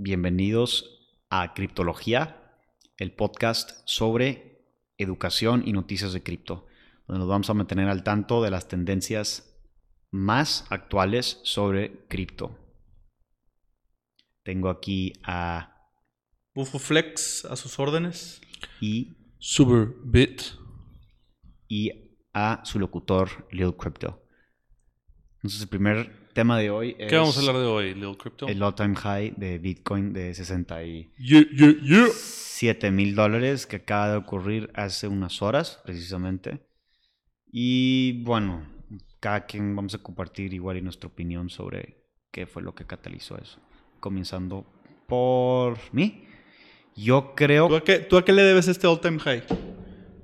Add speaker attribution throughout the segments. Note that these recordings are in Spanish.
Speaker 1: Bienvenidos a Criptología, el podcast sobre educación y noticias de cripto, donde nos vamos a mantener al tanto de las tendencias más actuales sobre cripto. Tengo aquí a
Speaker 2: Bufo Flex a sus órdenes.
Speaker 1: y,
Speaker 3: Superbit.
Speaker 1: y a su locutor Lil Crypto. Entonces el primer tema de hoy es
Speaker 3: ¿Qué vamos a hablar de hoy, Lil Crypto?
Speaker 1: el all-time high de Bitcoin de 67
Speaker 3: Yeah, yeah, yeah.
Speaker 1: mil dólares que acaba de ocurrir hace unas horas precisamente. Y bueno, cada quien vamos a compartir igual y nuestra opinión sobre qué fue lo que catalizó eso. Comenzando por mí. Yo creo
Speaker 2: ¿Tú a, qué, tú a qué le debes este all time high?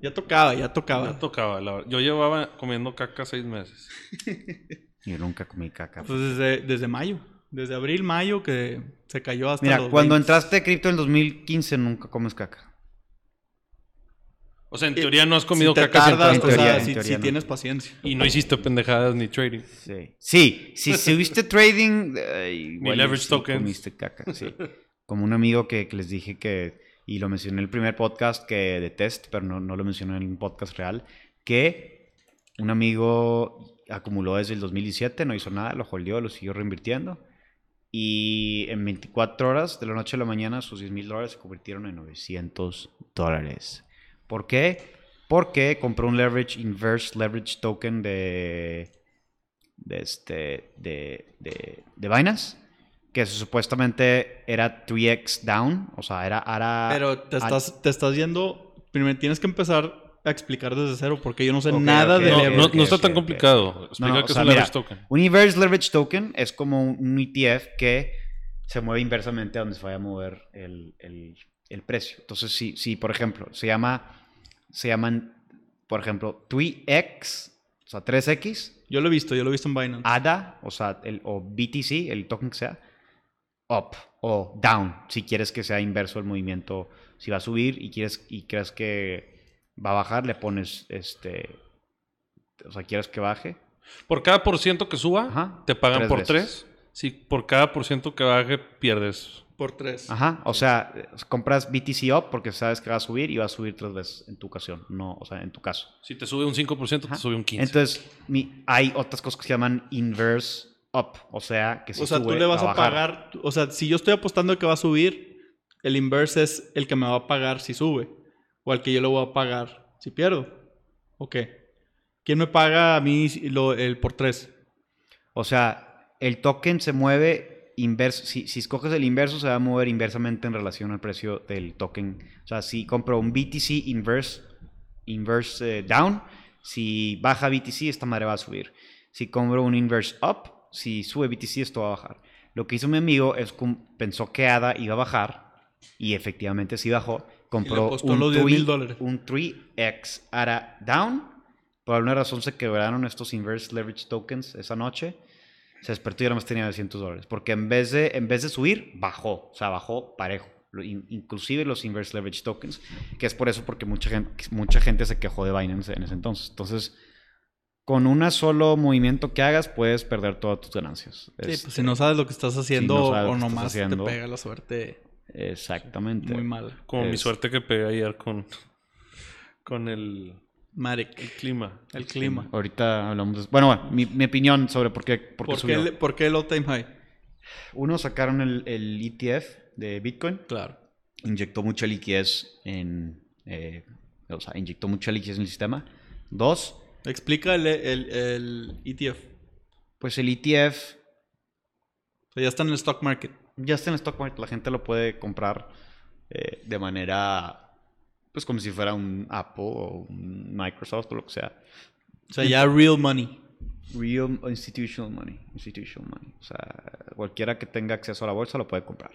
Speaker 2: Ya tocaba, ya tocaba.
Speaker 3: Ya tocaba, la verdad. Yo llevaba comiendo caca seis meses.
Speaker 1: Yo nunca comí caca.
Speaker 2: Pues desde, desde mayo. Desde abril, mayo que se cayó hasta
Speaker 1: Mira,
Speaker 2: los
Speaker 1: cuando
Speaker 2: 20.
Speaker 1: entraste a cripto en 2015 nunca comes caca.
Speaker 3: O sea, en teoría no has comido
Speaker 2: si te
Speaker 3: caca
Speaker 2: tardas,
Speaker 1: en
Speaker 2: o
Speaker 1: teoría,
Speaker 2: sea,
Speaker 1: en
Speaker 2: si,
Speaker 1: teoría
Speaker 2: si
Speaker 1: no.
Speaker 2: tienes paciencia.
Speaker 3: Y no hiciste pendejadas ni trading.
Speaker 1: Sí. Sí, si subiste trading eh, igual y
Speaker 3: leverage
Speaker 1: sí
Speaker 3: tokens.
Speaker 1: comiste caca, sí. Como un amigo que, que les dije que, y lo mencioné en el primer podcast que de test, pero no, no lo mencioné en un podcast real, que un amigo acumuló desde el 2017, no hizo nada, lo holdeó, lo siguió reinvirtiendo. Y en 24 horas, de la noche a la mañana, sus 10 mil dólares se convirtieron en 900 dólares. ¿Por qué? Porque compró un leverage inverse leverage token de de este de, de, de Binance que supuestamente era 3x down, o sea, era, era
Speaker 2: Pero te estás, te estás yendo. Primero tienes que empezar a explicar desde cero porque yo no sé nada de leverage.
Speaker 3: no, no está tan complicado. Explica
Speaker 1: No, sea,
Speaker 3: es un leverage
Speaker 1: mira,
Speaker 3: token.
Speaker 1: Un inverse leverage token es como un ETF que se mueve inversamente a donde se vaya a mover el, el- el precio. Entonces, si, si por ejemplo, se llama, se llaman, por ejemplo, 3x, o sea, 3x,
Speaker 2: Yo lo he visto, yo lo he visto en Binance.
Speaker 1: ADA, o sea, el, o BTC, el token que sea, up o down, si quieres que sea inverso el movimiento, si va a subir y quieres y crees que va a bajar, le pones este, o sea, quieres que baje,
Speaker 3: Por cada por ciento que suba,
Speaker 1: Ajá,
Speaker 3: te pagan
Speaker 1: tres
Speaker 3: por
Speaker 1: veces.
Speaker 3: tres. Si por cada por ciento que baje, pierdes.
Speaker 2: Por tres.
Speaker 1: Ajá, o sea, compras BTC up porque sabes que va a subir y va a subir tres veces en tu ocasión, no, o sea, en tu caso.
Speaker 3: Si te sube un 5%,
Speaker 1: Ajá.
Speaker 3: te sube un 15%.
Speaker 1: Entonces, mi- hay otras cosas que se llaman inverse up, o sea, que si
Speaker 2: o sea, tú
Speaker 1: sube,
Speaker 2: le vas
Speaker 1: va
Speaker 2: a
Speaker 1: bajar.
Speaker 2: pagar. O sea, si yo estoy apostando que va a subir, el inverse es el que me va a pagar si sube. O al que yo le voy a pagar si pierdo. ¿O qué? ¿Quién me paga a mí lo- el por tres?
Speaker 1: O sea, el token se mueve inverso. Si, si escoges el inverso, se va a mover inversamente en relación al precio del token. O sea, si compro un BTC inverse, inverse eh, down, si baja BTC, esta madre va a subir. Si compro un inverse up, si sube BTC, esto va a bajar. Lo que hizo mi amigo es que pensó que ADA iba a bajar y efectivamente sí bajó. Compró un,
Speaker 2: los 10 mil
Speaker 1: 3
Speaker 2: dólares.
Speaker 1: un 3x ADA down. Por alguna razón se quebraron estos inverse leverage tokens esa noche se despertó y ahora más tenía 900 dólares. Porque en vez, de, en vez de subir, bajó. O sea, bajó parejo. Inclusive los inverse leverage tokens. Que es por eso porque mucha gente, mucha gente se quejó de Binance en ese entonces. Entonces, con un solo movimiento que hagas, puedes perder todas tus ganancias.
Speaker 2: Sí, pues
Speaker 1: Este,
Speaker 2: si no sabes lo que estás haciendo
Speaker 1: no
Speaker 2: o nomás
Speaker 1: haciendo.
Speaker 2: te pega la suerte
Speaker 1: Exactamente.
Speaker 2: muy mala.
Speaker 3: Como mi suerte que pegué ayer con, con el, el
Speaker 2: Marek.
Speaker 3: clima.
Speaker 2: El clima.
Speaker 1: Ahorita hablamos de... Bueno, bueno, mi, mi opinión sobre por qué, por qué
Speaker 2: ¿Por
Speaker 1: subió.
Speaker 2: el, ¿Por qué el all time high?
Speaker 1: Uno, sacaron el, el ETF de Bitcoin.
Speaker 2: Claro.
Speaker 1: inyectó mucha liquidez en. eh, o sea, inyectó mucha liquidez en el sistema. Dos,
Speaker 2: Explica el, el, el ETF.
Speaker 1: pues el ETF
Speaker 2: O sea, ya está en el stock market.
Speaker 1: Ya está en el stock market. La gente lo puede comprar eh, de manera. Pues como si fuera un Apple o un Microsoft o lo que sea.
Speaker 2: O sea, ya real money.
Speaker 1: Real institutional money. Institutional money. O sea, cualquiera que tenga acceso a la bolsa lo puede comprar.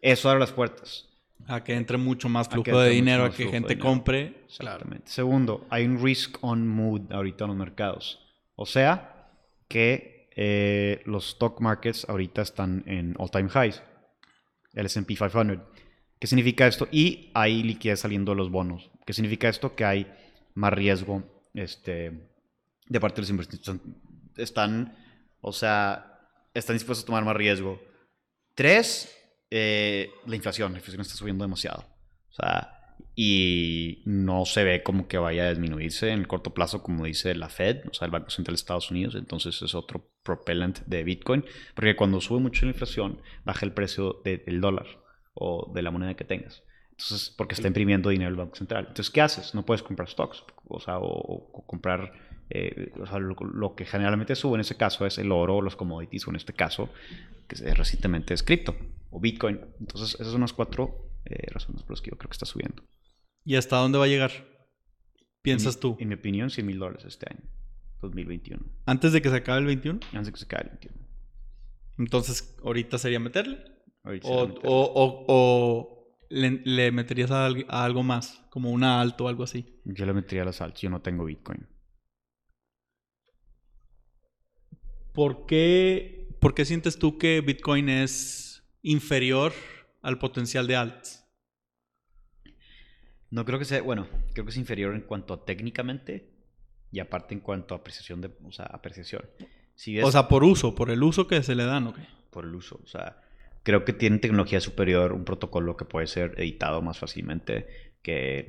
Speaker 1: Eso abre las puertas.
Speaker 2: A que entre mucho más flujo de dinero, a que gente compre.
Speaker 1: Exactamente. Segundo, hay un risk on mood ahorita en los mercados. O sea, que eh, los stock markets ahorita están en all time highs. El SP 500. ¿Qué significa esto? Y hay liquidez saliendo de los bonos. ¿Qué significa esto? Que hay más riesgo este, de parte de los inversionistas. Están, o sea, están dispuestos a tomar más riesgo. Tres, eh, la inflación. La inflación está subiendo demasiado. O sea, y no se ve como que vaya a disminuirse en el corto plazo, como dice la Fed, o sea, el Banco Central de Estados Unidos. Entonces es otro propellant de Bitcoin, porque cuando sube mucho la inflación, baja el precio del dólar o de la moneda que tengas. Entonces, porque está imprimiendo dinero el Banco Central. Entonces, ¿qué haces? No puedes comprar stocks, o sea, o, o comprar, eh, o sea, lo, lo, que generalmente sube en ese caso es el oro o los commodities, o en este caso, que recientemente es cripto o Bitcoin. Entonces, esas son las cuatro eh, razones por las que yo creo que está subiendo.
Speaker 2: ¿Y hasta dónde va a llegar? ¿Piensas
Speaker 1: en,
Speaker 2: tú?
Speaker 1: En mi opinión, 100 mil dólares este año, 2021.
Speaker 2: ¿Antes de que se acabe el 21?
Speaker 1: Antes de que se acabe el 21.
Speaker 2: Entonces, ¿ahorita sería meterle?
Speaker 1: Ahorita
Speaker 2: O,
Speaker 1: sería meterle.
Speaker 2: o, o, o le, le meterías a, al- a algo más, como una alto o algo así.
Speaker 1: Yo le metería las altas, yo no tengo Bitcoin.
Speaker 2: ¿Por qué, ¿Por qué sientes tú que Bitcoin es inferior al potencial de alts?
Speaker 1: No creo que sea, bueno, creo que es inferior en cuanto a técnicamente y aparte en cuanto a apreciación de, o sea, apreciación. Si ves
Speaker 2: O sea, por uso, por el uso que se le dan, ¿ok?
Speaker 1: por el uso, o sea, creo que tiene tecnología superior, un protocolo que puede ser editado más fácilmente, que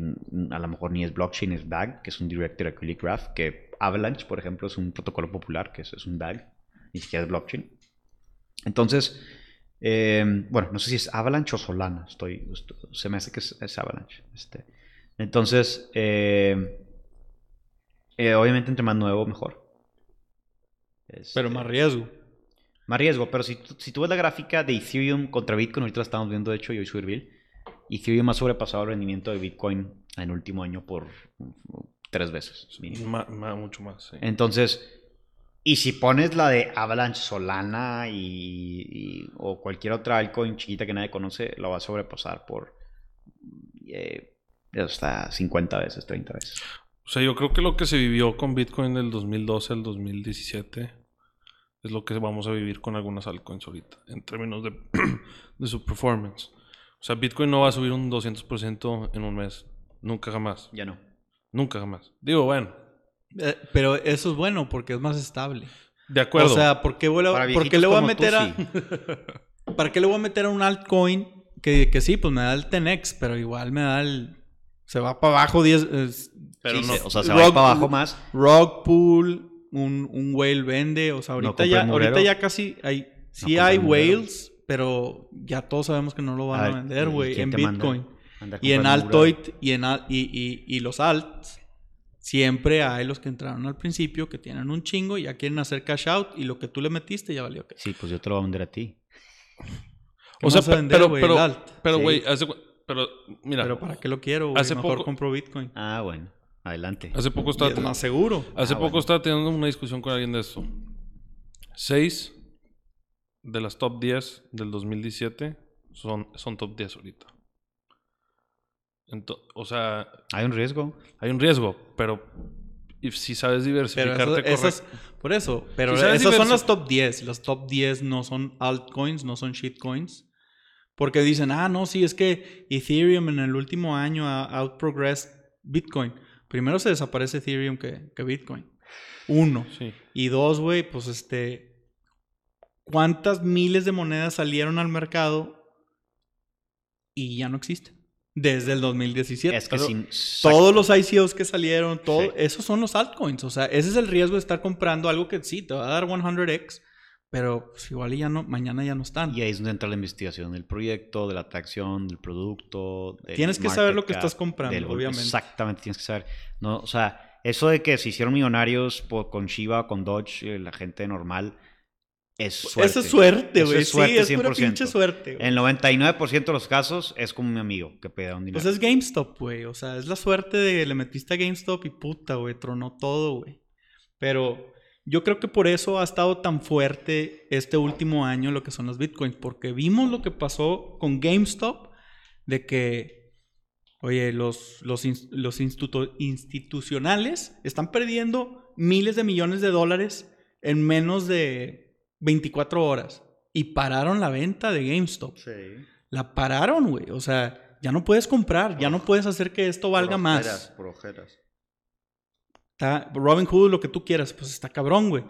Speaker 1: a lo mejor ni es blockchain, es DAG, que es un Directed Acyclic Graph, que Avalanche, por ejemplo, es un protocolo popular, que es, es un DAG, ni siquiera es blockchain. Entonces, eh, bueno, no sé si es Avalanche o Solana, estoy, esto- se me hace que es, es Avalanche. Este. Entonces, eh, eh, obviamente entre más nuevo, mejor.
Speaker 2: Pero
Speaker 1: Este,
Speaker 2: más riesgo.
Speaker 1: más riesgo, pero si, tú- si tú ves la gráfica de Ethereum contra Bitcoin, ahorita la estamos viendo, de hecho, yo y Suirville, Ethereum ha sobrepasado el rendimiento de Bitcoin en el último año por tres veces.
Speaker 3: ma- mucho más, sí.
Speaker 1: Entonces, y si pones la de Avalanche Solana y, y- o cualquier otra altcoin chiquita que nadie conoce, lo va a sobrepasar por eh, hasta 50 veces, 30 veces.
Speaker 3: O sea, yo creo que lo que se vivió con Bitcoin del 2012 al 2017 es lo que vamos a vivir con algunas altcoins ahorita, en términos de, de su performance. O sea, Bitcoin no va a subir un 200% en un mes. Nunca jamás.
Speaker 1: Ya no.
Speaker 3: Nunca jamás. Digo, bueno,
Speaker 2: Eh, pero eso es bueno porque es más estable.
Speaker 3: de acuerdo.
Speaker 2: O sea, ¿por qué, voy a- por qué le voy a
Speaker 1: tú,
Speaker 2: meter a...
Speaker 1: sí.
Speaker 2: ¿Para qué le voy a meter a un altcoin que, que sí, pues me da el 10x, pero igual me da el... Se va para abajo 10... es-
Speaker 3: pero
Speaker 1: Sí,
Speaker 3: no,
Speaker 1: se- o sea, se va
Speaker 2: Rock-
Speaker 1: para abajo más.
Speaker 2: Rug Pool, un, un whale vende, o sea, ahorita, ya, ahorita ya casi hay... Sí hay whales, pero ya todos sabemos que no lo van
Speaker 1: A
Speaker 2: vender,
Speaker 1: ¿y
Speaker 2: güey, en
Speaker 1: manda?
Speaker 2: Bitcoin. Y en. Altoid y en al- y, y, y los alts, siempre hay los que entraron al principio que tienen un chingo y ya quieren hacer cash out y lo que tú le metiste ya valió que.
Speaker 1: Sí, pues yo te lo voy a vender a ti.
Speaker 2: ¿Qué
Speaker 3: o sea,
Speaker 2: vas a
Speaker 3: pe-
Speaker 2: vender,
Speaker 3: pero,
Speaker 2: güey?
Speaker 3: pero,
Speaker 2: El alt.
Speaker 3: pero,
Speaker 1: Sí.
Speaker 3: güey, hace cu- pero, mira,
Speaker 2: Pero ¿para qué lo quiero, güey?
Speaker 3: Hace
Speaker 2: Mejor
Speaker 3: poco-
Speaker 2: compro Bitcoin.
Speaker 1: Ah, bueno. Adelante.
Speaker 3: hace poco estaba,
Speaker 2: es más seguro.
Speaker 3: hace
Speaker 1: Ah,
Speaker 3: poco
Speaker 1: bueno.
Speaker 3: estaba teniendo una discusión con alguien de esto. Seis de las top 10 del 2017 son, son top 10 ahorita. Ento- o sea,
Speaker 1: Hay un riesgo.
Speaker 3: hay un riesgo, pero si sabes
Speaker 2: Pero
Speaker 3: diversificarte
Speaker 2: eso- esas-
Speaker 3: correcto-
Speaker 2: por eso, pero
Speaker 3: Si
Speaker 2: esas son las top 10. Los top 10 no son altcoins, no son shitcoins. Porque dicen, ah, no, sí, es que Ethereum en el último año ha outprogressed Bitcoin. Primero se desaparece Ethereum que, que Bitcoin. Uno.
Speaker 3: Sí.
Speaker 2: Y dos, güey, pues este. ¿Cuántas miles de monedas salieron al mercado y ya no existen? Desde el 2017.
Speaker 1: Es que
Speaker 2: Pero
Speaker 1: sin...
Speaker 2: Todos los ICOs que salieron, todo,
Speaker 1: Sí.
Speaker 2: esos son los altcoins. O sea, ese es el riesgo de estar comprando algo que sí, te va a dar 100x, pero pues, igual ya no, mañana ya no están.
Speaker 1: Y ahí es donde entra la investigación del proyecto, de la atracción, del producto. del
Speaker 2: Tienes que saber lo que
Speaker 1: cap,
Speaker 2: estás comprando,
Speaker 1: del-
Speaker 2: obviamente.
Speaker 1: Exactamente, tienes que saber. No, o sea, eso de que se hicieron millonarios por- con Shiba o con Dodge, eh, la gente normal, es suerte.
Speaker 2: Esa es suerte,
Speaker 1: Eso
Speaker 2: güey.
Speaker 1: es
Speaker 2: Sí,
Speaker 1: suerte
Speaker 2: es pura
Speaker 1: 100%.
Speaker 2: pinche suerte. güey.
Speaker 1: En el 99% de los casos es como mi amigo que pide un dinero.
Speaker 2: Pues es GameStop, güey. O sea, es la suerte de le metiste a GameStop y puta, güey, tronó todo, güey. Pero yo creo que por eso ha estado tan fuerte este último año lo que son los bitcoins. Porque vimos lo que pasó con GameStop de que, oye, los, los, los institucionales están perdiendo miles de millones de dólares en menos de 24 horas. Y pararon la venta de GameStop.
Speaker 1: Sí.
Speaker 2: La pararon, güey. O sea, ya no puedes comprar, ya no puedes hacer que esto valga más. Está, Robin Hood, lo que tú quieras, pues está cabrón, güey.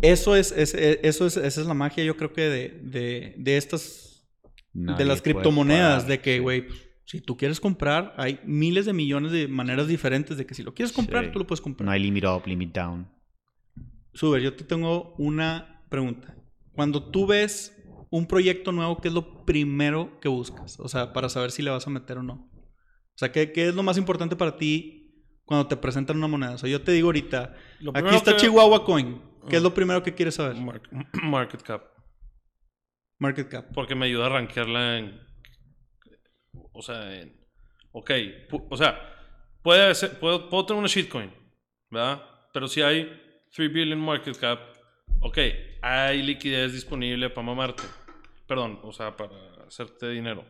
Speaker 2: Eso es, es- es- eso es, esa es la magia, yo creo que de, de, de estas de las criptomonedas,
Speaker 1: parar,
Speaker 2: de que,
Speaker 1: sí.
Speaker 2: güey, pues, si tú quieres comprar, hay miles de millones de maneras diferentes de que si lo quieres comprar,
Speaker 1: Sí.
Speaker 2: tú lo puedes comprar.
Speaker 1: No hay limit up, limit down.
Speaker 2: Suber, yo te tengo una pregunta. Cuando tú ves un proyecto nuevo, ¿qué es lo primero que buscas? O sea, para saber si le vas a meter o no. O sea, ¿qué, qué es lo más importante para ti cuando te presentan una moneda? O sea, yo te digo ahorita, aquí está
Speaker 3: que-
Speaker 2: Chihuahua Coin. ¿Qué es lo primero que quieres saber?
Speaker 3: Mar- market cap.
Speaker 2: Market cap.
Speaker 3: Porque me ayuda a rankearla en. O sea, en. Ok. O sea, puede ser, puedo, puedo tener una shitcoin, ¿verdad? Pero si hay 3 billion market cap, ok, hay liquidez disponible para mamarte. Perdón, o sea, para hacerte dinero.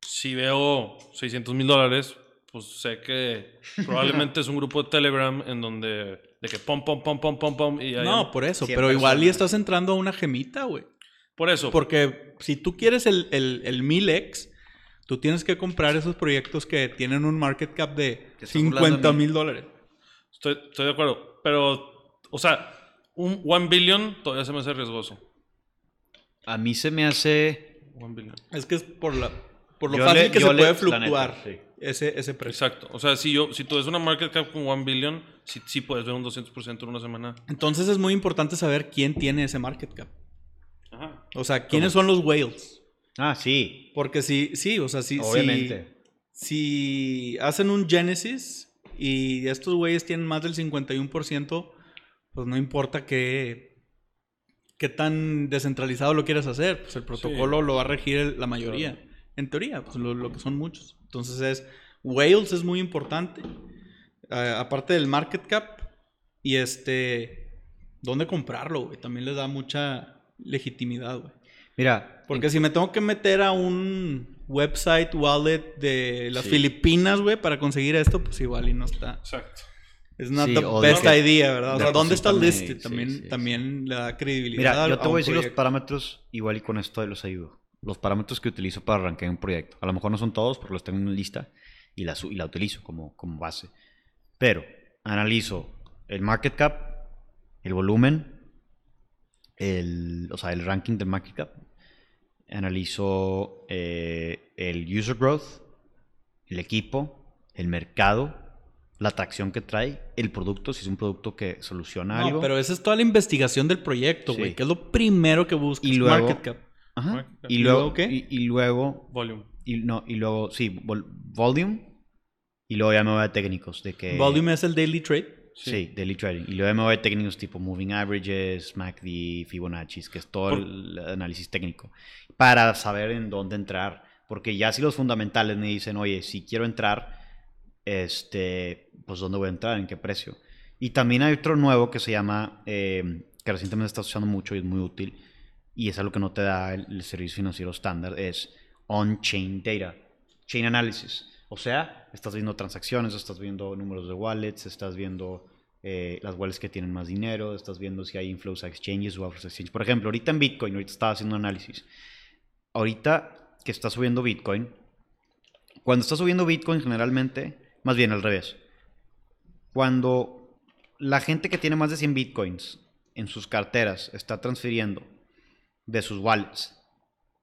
Speaker 3: Si veo 600 mil dólares, pues sé que probablemente es un grupo de Telegram en donde. De que pom, pom, pom, pom, pom, pom. Y hay-
Speaker 2: No, por eso. Pero igual y estás entrando a una gemita, güey.
Speaker 3: por eso.
Speaker 2: Porque si tú quieres el, el, el 1000X, tú tienes que comprar esos proyectos que tienen un market cap de
Speaker 1: Te estás burlando
Speaker 2: 50
Speaker 1: de mí.
Speaker 2: mil dólares.
Speaker 3: Estoy, estoy de acuerdo. Pero, o sea, un 1 billion todavía se me hace riesgoso.
Speaker 1: A mí se me hace...
Speaker 3: 1 billion.
Speaker 2: Es que es por, la, por lo
Speaker 1: Yo
Speaker 2: fácil
Speaker 1: le-
Speaker 2: que se
Speaker 1: le-
Speaker 2: puede fluctuar
Speaker 1: neta, sí.
Speaker 2: Ese, ese precio.
Speaker 3: Exacto. O sea, si, yo, si tú ves una market cap con 1 billion, sí, sí puedes ver un 200% en una semana.
Speaker 2: Entonces es muy importante saber quién tiene ese market cap.
Speaker 3: Ajá.
Speaker 2: O sea, quiénes son los whales.
Speaker 1: Ah, sí.
Speaker 2: Porque si, sí, o sea, si, si,
Speaker 1: Obviamente.
Speaker 2: si hacen un Genesis y estos güeyes tienen más del 51%, pues no importa qué, qué tan descentralizado lo quieras hacer, pues el protocolo lo va a regir la mayoría.
Speaker 3: Claro.
Speaker 2: En teoría, pues lo, lo que son muchos. Entonces es, Whales es muy importante, eh, aparte del market cap, y este, ¿dónde comprarlo, güey? También les da mucha legitimidad, güey.
Speaker 1: Mira,
Speaker 2: Porque si me tengo que meter a un website wallet de las
Speaker 1: Sí.
Speaker 2: Filipinas, güey, para conseguir esto, pues igual y no está.
Speaker 3: Exacto.
Speaker 2: Es not
Speaker 1: Sí,
Speaker 2: the best
Speaker 1: que-
Speaker 2: idea, ¿verdad? O sea, ¿dónde está listed? También,
Speaker 1: sí, sí.
Speaker 2: también le da credibilidad.
Speaker 1: Mira, yo
Speaker 2: a
Speaker 1: te voy a decir los parámetros, igual y con esto los ayudo. Los parámetros que utilizo para arrancar un proyecto. A lo mejor no son todos, porque los tengo en una lista y la, y la utilizo como, como base. Pero analizo el market cap, el volumen, el, o sea, el ranking del market cap. Analizo eh, el user growth, el equipo, el mercado, la atracción que trae, el producto, si es un producto que soluciona
Speaker 2: No,
Speaker 1: algo.
Speaker 2: pero esa es toda la investigación del proyecto, güey.
Speaker 1: Sí.
Speaker 2: Que es lo primero que buscas.
Speaker 1: Y luego-
Speaker 2: market cap.
Speaker 1: Ajá. Y
Speaker 2: ¿Y
Speaker 1: luego,
Speaker 2: luego qué?
Speaker 1: Y, y luego,
Speaker 3: Volume.
Speaker 1: y, no, y luego, sí, vol- volume. Y luego ya me voy a técnicos de que...
Speaker 2: Volume es el daily trade.
Speaker 1: Sí, daily trading. Y luego ya me voy a técnicos tipo moving averages, MACD, Fibonacci, que es todo
Speaker 3: Por-
Speaker 1: el análisis técnico. Para saber en dónde entrar. Porque ya si los fundamentales me dicen, oye, si quiero entrar, este, pues dónde voy a entrar, en qué precio. Y también hay otro nuevo que se llama, eh, que recientemente está usando mucho y es muy útil, y es algo que no te da el, servicio financiero estándar, es on-chain data, chain analysis. O sea, estás viendo transacciones, estás viendo números de wallets, estás viendo eh, las wallets que tienen más dinero, estás viendo si hay inflows a exchanges o outflows a exchanges. Por ejemplo, ahorita en Bitcoin, ahorita estaba haciendo análisis. Ahorita que está subiendo Bitcoin, cuando está subiendo Bitcoin generalmente, más bien al revés, cuando la gente que tiene más de 100 Bitcoins en sus carteras está transfiriendo de sus wallets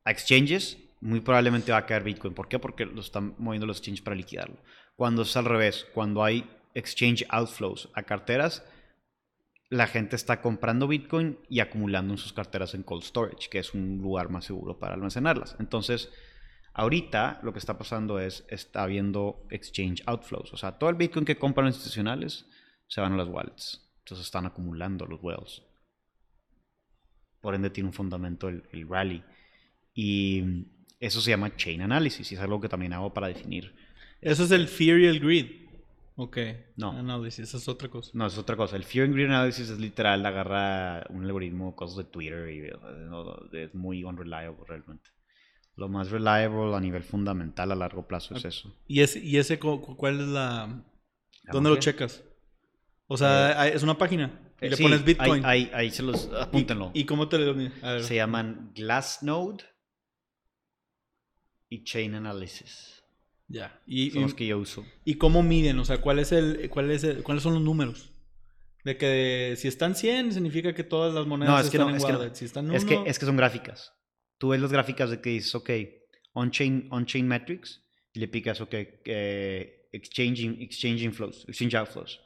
Speaker 1: a exchanges, muy probablemente va a caer Bitcoin. ¿Por qué? Porque lo están moviendo los exchanges para liquidarlo. Cuando es al revés, cuando hay exchange outflows a carteras, la gente está comprando Bitcoin y acumulando en sus carteras en cold storage, que es un lugar más seguro para almacenarlas. Entonces, ahorita lo que está pasando es, está habiendo exchange outflows. O sea, todo el Bitcoin que compran los institucionales se van a las wallets. Entonces están acumulando los whales. Por ende tiene un fundamento el, el rally. Y eso se llama chain analysis y es algo que también hago para definir.
Speaker 2: Eso es el fear y el greed. Ok.
Speaker 1: No.
Speaker 2: Análisis, esa es otra cosa.
Speaker 1: No, es otra cosa. El Fear and Greed Analysis es literal, agarra un algoritmo, cosas de Twitter y no, es muy unreliable realmente. Lo más reliable a nivel fundamental a largo plazo es eso.
Speaker 2: ¿Y ese, y ese cu- cu- cuál es la... ¿Dónde lo
Speaker 1: qué?
Speaker 2: checas? O sea, hay- es una página. Y le
Speaker 1: sí,
Speaker 2: pones Bitcoin.
Speaker 1: Ahí, ahí, ahí se los... Apúntenlo.
Speaker 2: ¿Y, y cómo te lo.
Speaker 1: Se llaman Glassnode y Chain Analysis.
Speaker 2: Ya. Y,
Speaker 1: Son
Speaker 2: y-
Speaker 1: los que yo uso.
Speaker 2: ¿Y cómo miden? O sea, ¿cuál es el, cuál es el- ¿cuáles son los números? De que si están 100 significa que todas las monedas
Speaker 1: No, es que
Speaker 2: están
Speaker 1: no,
Speaker 2: en
Speaker 1: es que no.
Speaker 2: wallet. Si están
Speaker 1: Es que,
Speaker 2: uno-
Speaker 1: es que son gráficas. tú ves las gráficas de que dices, ok, on-chain on -chain metrics, y le picas, ok, eh, exchanging, exchange inflows, exchange outflows.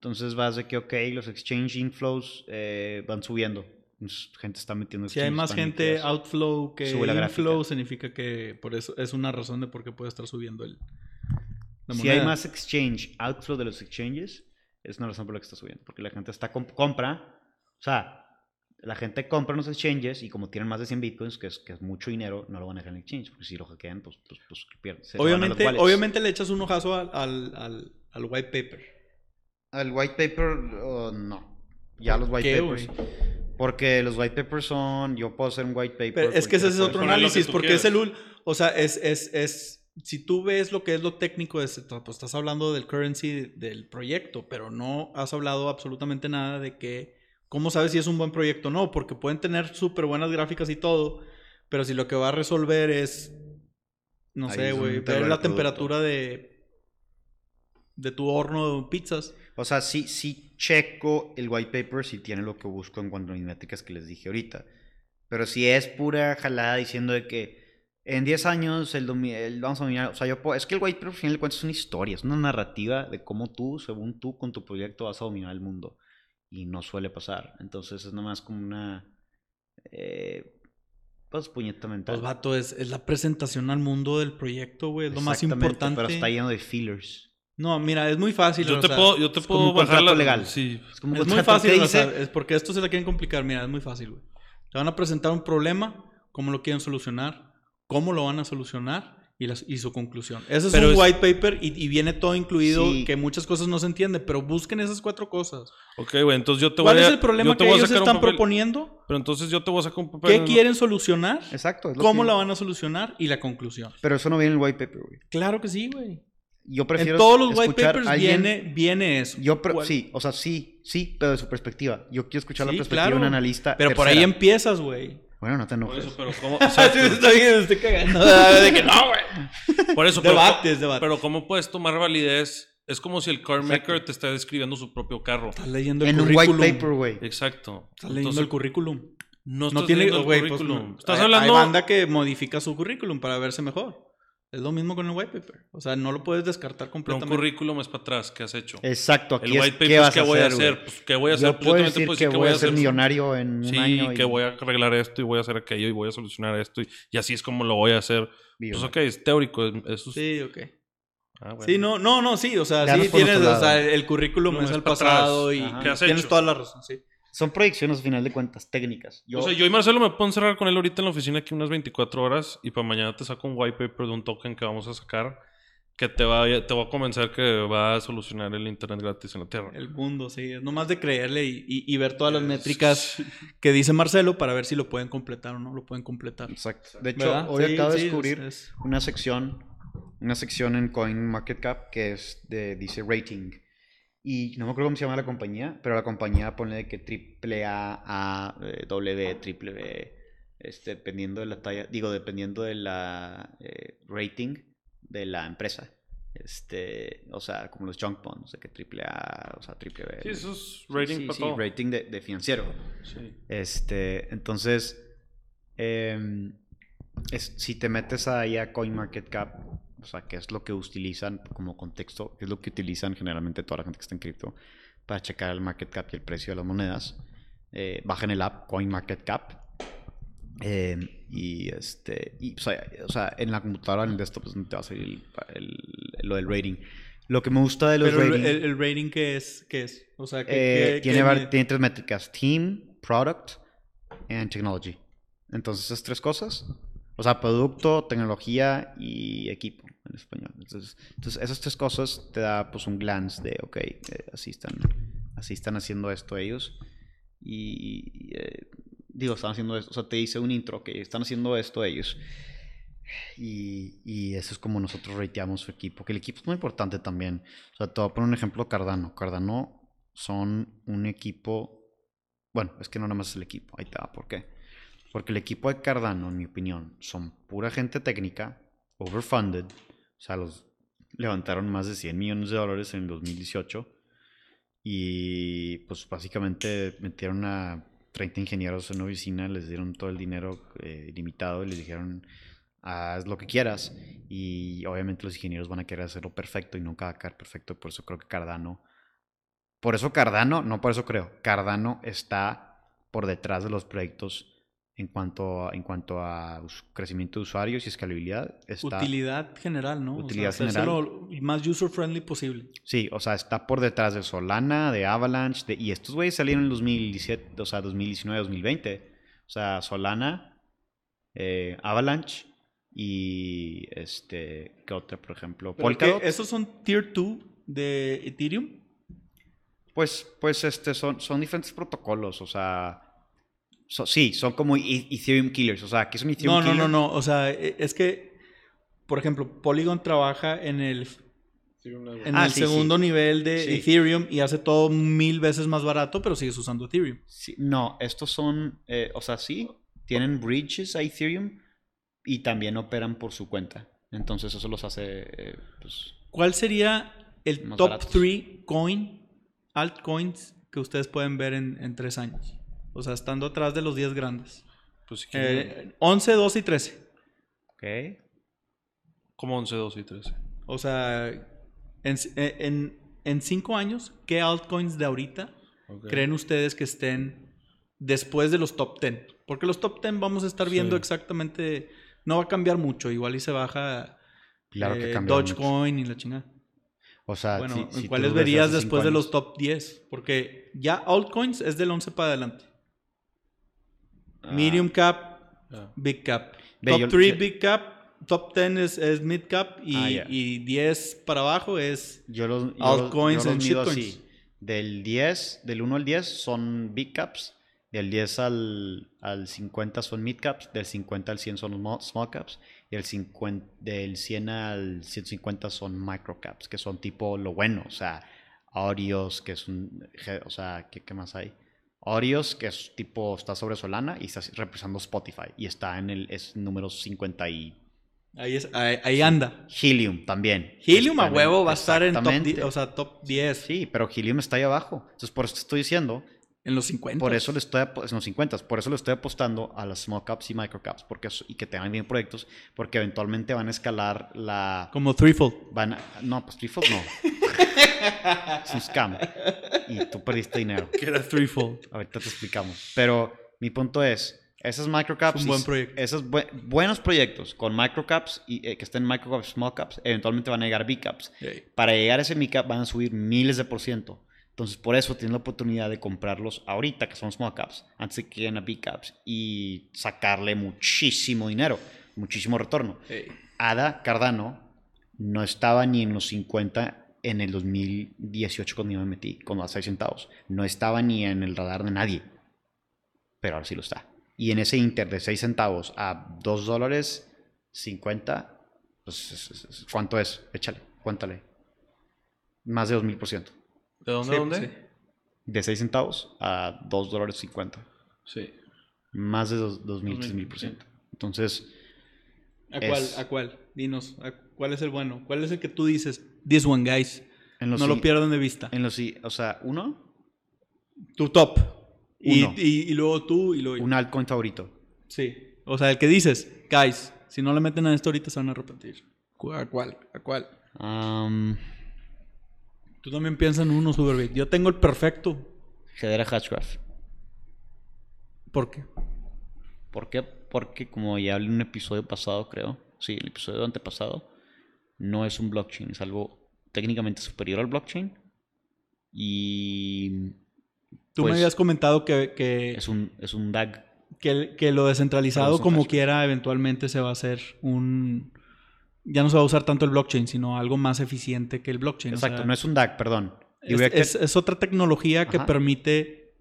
Speaker 1: Entonces vas de que, ok, los exchange inflows eh, van subiendo. Entonces, gente está metiendo
Speaker 2: Si hay más gente outflow que
Speaker 1: Sube la gráfica.
Speaker 2: inflow, significa que por eso es una razón de por qué puede estar subiendo el. la
Speaker 1: Si hay más exchange outflow de los exchanges, es una razón por la que está subiendo. Porque la gente está comp- compra, o sea, la gente compra en los exchanges y como tienen más de 100 bitcoins, que es, que es mucho dinero, no lo van a dejar en el exchange. Porque si lo hackean, pues, pues, pues pierden. se
Speaker 2: Obviamente, obviamente le echas un ojazo al, al, al, al white paper.
Speaker 1: Al white paper, oh, no. Ya los white
Speaker 2: qué,
Speaker 1: papers. Porque los white papers son. Yo puedo hacer un white paper.
Speaker 2: Pero es que ese es otro análisis, porque es el... O sea, es, es, es... Si tú ves lo que es lo técnico, es, pues estás hablando del currency del proyecto, pero no has hablado absolutamente nada de que... ¿Cómo sabes si es un buen proyecto o no? Porque pueden tener súper buenas gráficas y todo, pero si lo que va a resolver es... No
Speaker 1: Ahí
Speaker 2: sé, güey, ver la
Speaker 1: producto.
Speaker 2: temperatura de... De tu horno de pizzas.
Speaker 1: O sea, sí, sí checo el white paper si tiene lo que busco en cuanto a mis métricas que les dije ahorita. Pero si es pura jalada diciendo de que en 10 años el, el- vamos a dominar. O sea, yo puedo- es que el white paper al final de cuentas es una historia, es una narrativa de cómo tú, según tú, con tu proyecto vas a dominar el mundo. Y no suele pasar. Entonces es nomás como una. Eh, pues puñeta mental.
Speaker 2: Pues, vato, es, es la presentación al mundo del proyecto, güey. Es lo más importante.
Speaker 1: Pero está lleno de fillers.
Speaker 2: No, mira, es muy fácil.
Speaker 3: Yo
Speaker 2: o
Speaker 3: te
Speaker 2: sea,
Speaker 3: puedo, yo te
Speaker 1: es como
Speaker 3: puedo bajar la
Speaker 1: legal.
Speaker 3: Sí.
Speaker 1: Es, como
Speaker 2: Es muy fácil,
Speaker 1: que
Speaker 2: o
Speaker 1: dice-
Speaker 2: sea, es porque esto se la quieren complicar. Mira, es muy fácil, güey. Te van a presentar un problema, cómo lo quieren solucionar, cómo lo van a solucionar y, las- y su conclusión. Ese es
Speaker 3: Pero
Speaker 2: un
Speaker 3: es-
Speaker 2: white paper y, y viene todo incluido,
Speaker 1: Sí.
Speaker 2: que muchas cosas no se entienden, pero busquen esas cuatro cosas.
Speaker 3: Ok, güey, entonces yo te
Speaker 2: ¿Cuál
Speaker 3: voy
Speaker 2: es
Speaker 3: a...
Speaker 2: el problema
Speaker 3: yo te
Speaker 2: que ellos están
Speaker 3: papel-
Speaker 2: proponiendo?
Speaker 3: Pero entonces yo te voy a sacar un papel...
Speaker 2: ¿Qué
Speaker 3: en-
Speaker 2: quieren solucionar?
Speaker 1: Exacto. es lo
Speaker 2: ¿Cómo
Speaker 1: que-
Speaker 2: la van a solucionar? Y la conclusión.
Speaker 1: Pero eso no viene en el white paper, güey.
Speaker 2: Claro que sí, güey.
Speaker 1: Yo
Speaker 2: En
Speaker 1: prefiero
Speaker 2: todos los white papers
Speaker 1: alguien-
Speaker 2: viene, viene eso.
Speaker 1: Yo, sí, o sea, sí, sí, pero de su perspectiva. Yo quiero escuchar
Speaker 2: Sí,
Speaker 1: la perspectiva de
Speaker 2: claro.
Speaker 1: un analista.
Speaker 2: Pero por ahí
Speaker 1: tercera.
Speaker 2: empiezas, güey.
Speaker 1: Bueno, no te
Speaker 3: Por
Speaker 1: enojes.
Speaker 3: eso, pero ¿cómo...?
Speaker 2: Sí,
Speaker 3: Exacto.
Speaker 2: está bien, me estoy cagando. De que no, güey.
Speaker 3: Por eso, pero,
Speaker 2: Debates, debates.
Speaker 3: pero ¿cómo puedes tomar validez? Es como si el car
Speaker 1: Exacto.
Speaker 3: maker te está describiendo su propio carro.
Speaker 2: Estás leyendo el
Speaker 1: En un white
Speaker 2: currículum.
Speaker 1: paper, güey.
Speaker 3: Exacto.
Speaker 2: Estás leyendo
Speaker 3: Entonces,
Speaker 2: el currículum.
Speaker 3: No
Speaker 2: No
Speaker 3: estás
Speaker 2: tiene,
Speaker 3: leyendo el
Speaker 2: güey, pues,
Speaker 3: currículum.
Speaker 2: no.
Speaker 3: Estás
Speaker 2: hay,
Speaker 3: hablando...
Speaker 2: hay banda que modifica su currículum para verse mejor. Es lo mismo con el white paper. O sea, no lo puedes descartar
Speaker 3: Pero un
Speaker 2: completamente.
Speaker 3: currículum es para atrás. ¿Qué has hecho?
Speaker 1: Exacto, aquí
Speaker 3: el white paper
Speaker 1: qué
Speaker 3: es
Speaker 1: vas
Speaker 3: qué
Speaker 1: a
Speaker 3: voy a
Speaker 1: hacer.
Speaker 3: Pues, ¿qué voy a hacer?
Speaker 1: Yo
Speaker 3: Pues,
Speaker 1: puedo
Speaker 3: también te
Speaker 1: decir que voy a ser millonario en un
Speaker 3: Sí,
Speaker 1: año.
Speaker 3: que voy a arreglar esto y voy a hacer aquello y voy a solucionar esto y, y así es como lo voy a hacer. Pues ok, es teórico. es- Eso es-
Speaker 2: Sí, ok.
Speaker 3: Ah, bueno.
Speaker 2: Sí, no, no, no, sí. O sea,
Speaker 1: Ya
Speaker 2: sí tienes, o sea, el currículum
Speaker 3: No,
Speaker 2: es
Speaker 3: es
Speaker 2: el
Speaker 3: para
Speaker 2: pasado
Speaker 3: atrás.
Speaker 2: y
Speaker 1: Ajá.
Speaker 3: ¿Qué has
Speaker 2: tienes
Speaker 3: hecho?
Speaker 2: toda la razón, sí.
Speaker 1: Son proyecciones, al final de cuentas, técnicas. Yo,
Speaker 3: O sea, yo y Marcelo me puedo encerrar con él ahorita en la oficina aquí unas 24 horas y para mañana te saco un white paper de un token que vamos a sacar que te va, a- te va a convencer que va a solucionar el internet gratis en la Tierra.
Speaker 2: El mundo, sí. Es nomás de creerle y, y- y ver todas las métricas que dice Marcelo para ver si lo pueden completar o no lo pueden completar.
Speaker 1: Exacto. De hecho,
Speaker 2: ¿Verdad?
Speaker 1: hoy
Speaker 2: Sí,
Speaker 1: acabo de
Speaker 2: sí,
Speaker 1: descubrir
Speaker 2: es- es-
Speaker 1: una sección, una sección en CoinMarketCap que es de, dice rating. Y no me acuerdo cómo se llama la compañía, pero la compañía pone que triple A, A, eh, W, triple B, este, dependiendo de la talla, digo, dependiendo de la eh, rating de la empresa. Este, o sea, como los junk bonds, de que triple A, o sea, triple B.
Speaker 3: Sí, eso es rating
Speaker 1: Sí,
Speaker 3: para
Speaker 1: sí,
Speaker 3: todo.
Speaker 1: rating de, de financiero.
Speaker 3: Sí.
Speaker 1: Este, entonces, em, es- si te metes ahí a CoinMarketCap, o sea, que es lo que utilizan como contexto, que es lo que utilizan generalmente toda la gente que está en cripto para checar el market cap y el precio de las monedas, eh, bajen el app CoinMarketCap. em, y este, y, o, sea, o sea, en la computadora, en el desktop, pues no te va a salir el- el- lo del rating. Lo que me gusta de los
Speaker 2: Pero el,
Speaker 1: ratings.
Speaker 2: el- el rating, ¿qué es? ¿Qué es? O sea, ¿qué,
Speaker 1: Eh,
Speaker 2: qué-
Speaker 1: tiene,
Speaker 2: qué
Speaker 1: tiene tres métricas: Team, Product and Technology. Entonces, esas tres cosas. O sea, producto, tecnología y equipo en español. Entonces, entonces esas tres cosas te da pues un glance de, ok, eh, así, están, así están haciendo esto ellos. Y, eh, digo, están haciendo esto. O sea, te dice un intro, que están haciendo esto ellos. Y, y eso es como nosotros rateamos su equipo. Que el equipo es muy importante también. O sea, te voy a poner un ejemplo Cardano. Cardano son un equipo. Bueno, es que no nada más es el equipo. Ahí va, ¿por qué? Porque el equipo de Cardano, en mi opinión, son pura gente técnica, overfunded. O sea, los levantaron más de 100 millones de dólares en el 2018. Y pues básicamente metieron a 30 ingenieros en una oficina, les dieron todo el dinero eh, limitado y les dijeron, haz lo que quieras. Y obviamente los ingenieros van a querer hacerlo perfecto y nunca va a quedar perfecto. Por eso creo que Cardano, por eso Cardano, no por eso creo, Cardano está por detrás de los proyectos en cuanto a, en cuanto a crecimiento de usuarios y escalabilidad. Está,
Speaker 2: Utilidad general, ¿no?
Speaker 1: Utilidad
Speaker 2: o sea,
Speaker 1: general.
Speaker 2: lo más user-friendly posible.
Speaker 1: Sí, o sea, está por detrás de Solana, de Avalanche, de, y estos güeyes salieron en 2017, o sea, 2019, 2020. O sea, Solana, eh, Avalanche y este, ¿qué otra, por ejemplo? Polkadot.
Speaker 2: ¿Esos son Tier 2 de Ethereum?
Speaker 1: Pues, pues, este, son, son diferentes protocolos, o sea, so- sí, son como E- Ethereum killers, o sea, ¿qué es un Ethereum
Speaker 2: No, no,
Speaker 1: killer?
Speaker 2: no, no. O sea, e- es que, por ejemplo, Polygon trabaja en el, en
Speaker 1: Ah,
Speaker 2: el
Speaker 1: sí,
Speaker 2: segundo
Speaker 1: sí.
Speaker 2: nivel de
Speaker 1: Sí.
Speaker 2: Ethereum y hace todo mil veces más barato, pero sigues usando Ethereum.
Speaker 1: Sí, no, estos son, eh, o sea, sí, tienen bridges a Ethereum y también operan por su cuenta. Entonces eso los hace, eh, pues,
Speaker 2: ¿Cuál sería el top
Speaker 1: baratos.
Speaker 2: 3 coin, altcoins que ustedes pueden ver en, en tres años? O sea, estando atrás de los 10 grandes.
Speaker 3: Pues si quieren,
Speaker 2: Eh, 11, 12 y 13.
Speaker 1: ok.
Speaker 3: como 11, 12 y 13.
Speaker 2: O sea, en, en, en cinco años, ¿qué altcoins de ahorita
Speaker 3: Ok.
Speaker 2: creen ustedes que estén después de los top 10? Porque los top 10 vamos a estar viendo
Speaker 3: Sí.
Speaker 2: exactamente, no va a cambiar mucho, igual y se baja
Speaker 1: Claro que
Speaker 2: eh,
Speaker 1: cambia mucho.
Speaker 2: Dogecoin y la chingada.
Speaker 1: O sea,
Speaker 2: Bueno,
Speaker 1: si-
Speaker 2: ¿en
Speaker 1: si
Speaker 2: ¿cuáles verías después de los top 10? Porque ya altcoins es del 11 para adelante.
Speaker 1: Ah,
Speaker 2: Medium cap,
Speaker 3: Ya.
Speaker 2: big cap.
Speaker 1: Ve,
Speaker 2: top
Speaker 1: yo-
Speaker 2: 3
Speaker 1: yo-
Speaker 2: big cap, top 10 es, es mid cap y,
Speaker 1: Ah, ya.
Speaker 2: y 10 para abajo es...
Speaker 1: Yo los, yo
Speaker 2: Altcoins
Speaker 1: los, yo los mido
Speaker 2: shitcoins.
Speaker 1: así. Del 10, del 1 al 10 son big caps. Del 10 al, al 50 son mid caps. Del 50 al 100 son small, small caps. Y el 50, del 100 al 150 son micro caps, que son tipo lo bueno. O sea, Audios, que es un. O sea, ¿qué, qué más hay? Audios, que es tipo. Está sobre Solana y está representando Spotify. Y está en el. Es número 50 y.
Speaker 2: Ahí, es, ahí, ahí anda.
Speaker 1: Helium también.
Speaker 2: Helium a huevo va a estar en top,
Speaker 1: exactamente.
Speaker 2: 10, o sea, top 10
Speaker 1: Sí, pero Helium está ahí abajo. Entonces, por eso te estoy diciendo,
Speaker 2: en los 50.
Speaker 1: por eso le estoy en los 50, por eso le estoy apostando a las small caps y micro caps porque, y que tengan bien proyectos, porque eventualmente van a escalar la.
Speaker 2: Como threefold.
Speaker 1: Van a- no, pues Threefold no. es un scam. Y tú perdiste dinero.
Speaker 2: Que era threefold.
Speaker 1: Ahorita te explicamos. Pero mi punto es, esas microcaps,
Speaker 2: Es buen proyecto.
Speaker 1: esos bue- buenos proyectos con microcaps y eh, que estén microcaps, small caps, eventualmente van a llegar big caps. Para llegar a ese mid cap van a subir miles de por ciento. Entonces, por eso tienen la oportunidad de comprarlos ahorita, que son small caps, antes de que lleguen a big caps y sacarle muchísimo dinero, muchísimo retorno. Ada Cardano no estaba ni en los 50 en el 2018 cuando yo me metí, con los 6 centavos. No estaba ni en el radar de nadie. Pero ahora sí lo está. Y en ese inter de 6 centavos a 2 dólares 50, pues, es- es- es- ¿cuánto es? Échale, cuéntale. Más de 2000%.
Speaker 3: ¿De dónde?
Speaker 2: Sí,
Speaker 3: a dónde?
Speaker 2: sí.
Speaker 1: De 6 centavos a 2 dólares 50.
Speaker 3: Sí.
Speaker 1: Más de 2000,
Speaker 3: 2000,
Speaker 1: 3000%. Entonces,
Speaker 2: ¿A cuál?
Speaker 1: Es-
Speaker 2: ¿A cuál? Dinos, ¿a ¿cuál es el bueno? ¿Cuál es el que tú dices? This one, guys.
Speaker 1: en los
Speaker 2: no lo pierdan de vista.
Speaker 1: En los, si- o sea, uno,
Speaker 2: Tu top. Y,
Speaker 1: Uno.
Speaker 2: y- y luego tú y luego yo.
Speaker 1: un altcoin favorito.
Speaker 2: Sí. O sea, el que dices, guys, si no le meten a esto ahorita se van a arrepentir. ¿Cu- ¿A cuál? ¿A cuál?
Speaker 1: Um,
Speaker 2: Tú también piensas en uno, Superbit. Yo tengo el perfecto.
Speaker 1: Hedera Hashgraph.
Speaker 2: ¿Por qué?
Speaker 1: ¿Por qué? Porque como ya hablé en un episodio pasado, creo, sí, el episodio antepasado, no es un blockchain, es algo técnicamente superior al blockchain y
Speaker 2: Tú
Speaker 1: Pues,
Speaker 2: me habías comentado que, que,
Speaker 1: es un, es un DAG.
Speaker 2: que, que lo descentralizado como quiera eventualmente se va a hacer un... Ya no se va a usar tanto el blockchain, sino algo más eficiente que el blockchain. o
Speaker 1: Exacto,
Speaker 2: sea,
Speaker 1: no es un DAG, perdón.
Speaker 2: es, es- es otra tecnología que permite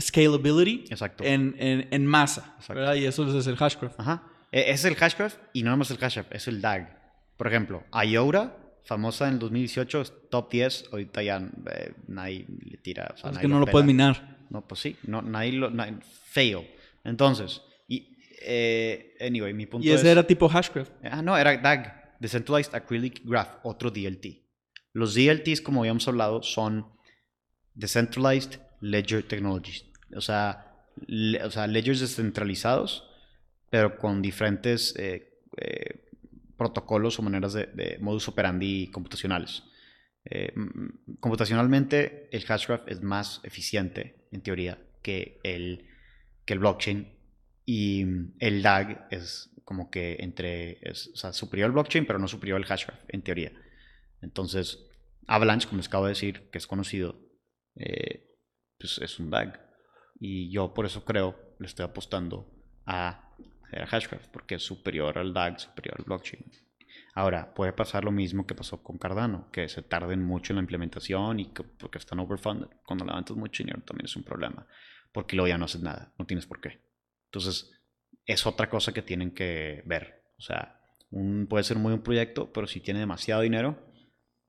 Speaker 2: scalability
Speaker 1: Exacto.
Speaker 2: en, en- en masa.
Speaker 1: Exacto.
Speaker 2: ¿verdad? Y eso es el hashgraph.
Speaker 1: Ajá. E- Es el Hashgraph y no nomás el Hashgraph, es el DAG. Por ejemplo, IOTA, famosa en el 2018, es top 10, ahorita ya eh, nadie le tira. o sea,
Speaker 2: es que no lo
Speaker 1: pela.
Speaker 2: puedes minar.
Speaker 1: No, pues sí, no, nadie lo. nadie- fail. Entonces, y, eh, anyway, mi punto
Speaker 2: Y ese
Speaker 1: es.
Speaker 2: era tipo hashgraph.
Speaker 1: Ah, no, era DAG, Decentralized Acrylic Graph, otro DLT. Los DLTs, como habíamos hablado, son Decentralized Ledger Technologies. O sea, o sea, ledgers descentralizados, pero con diferentes eh, eh, protocolos o maneras de, modus operandi computacionales. Eh, computacionalmente, el hashgraph es más eficiente, en teoría, que el, que el blockchain. Y mm, el DAG es como que entre, es, o sea, superior al blockchain, pero no superior al hashgraph, en teoría. Entonces, Avalanche, como les acabo de decir, que es conocido, eh, pues es un DAG. Y yo por eso creo, le estoy apostando a, a Hashgraph, porque es superior al DAG, superior al blockchain. Ahora, puede pasar lo mismo que pasó con Cardano, que se tarden mucho en la implementación y que, porque están overfunded. Cuando levantas mucho dinero también es un problema, porque luego ya no haces nada, no tienes por qué. Entonces, es otra cosa que tienen que ver. O sea, un, puede ser muy buen proyecto, pero si tiene demasiado dinero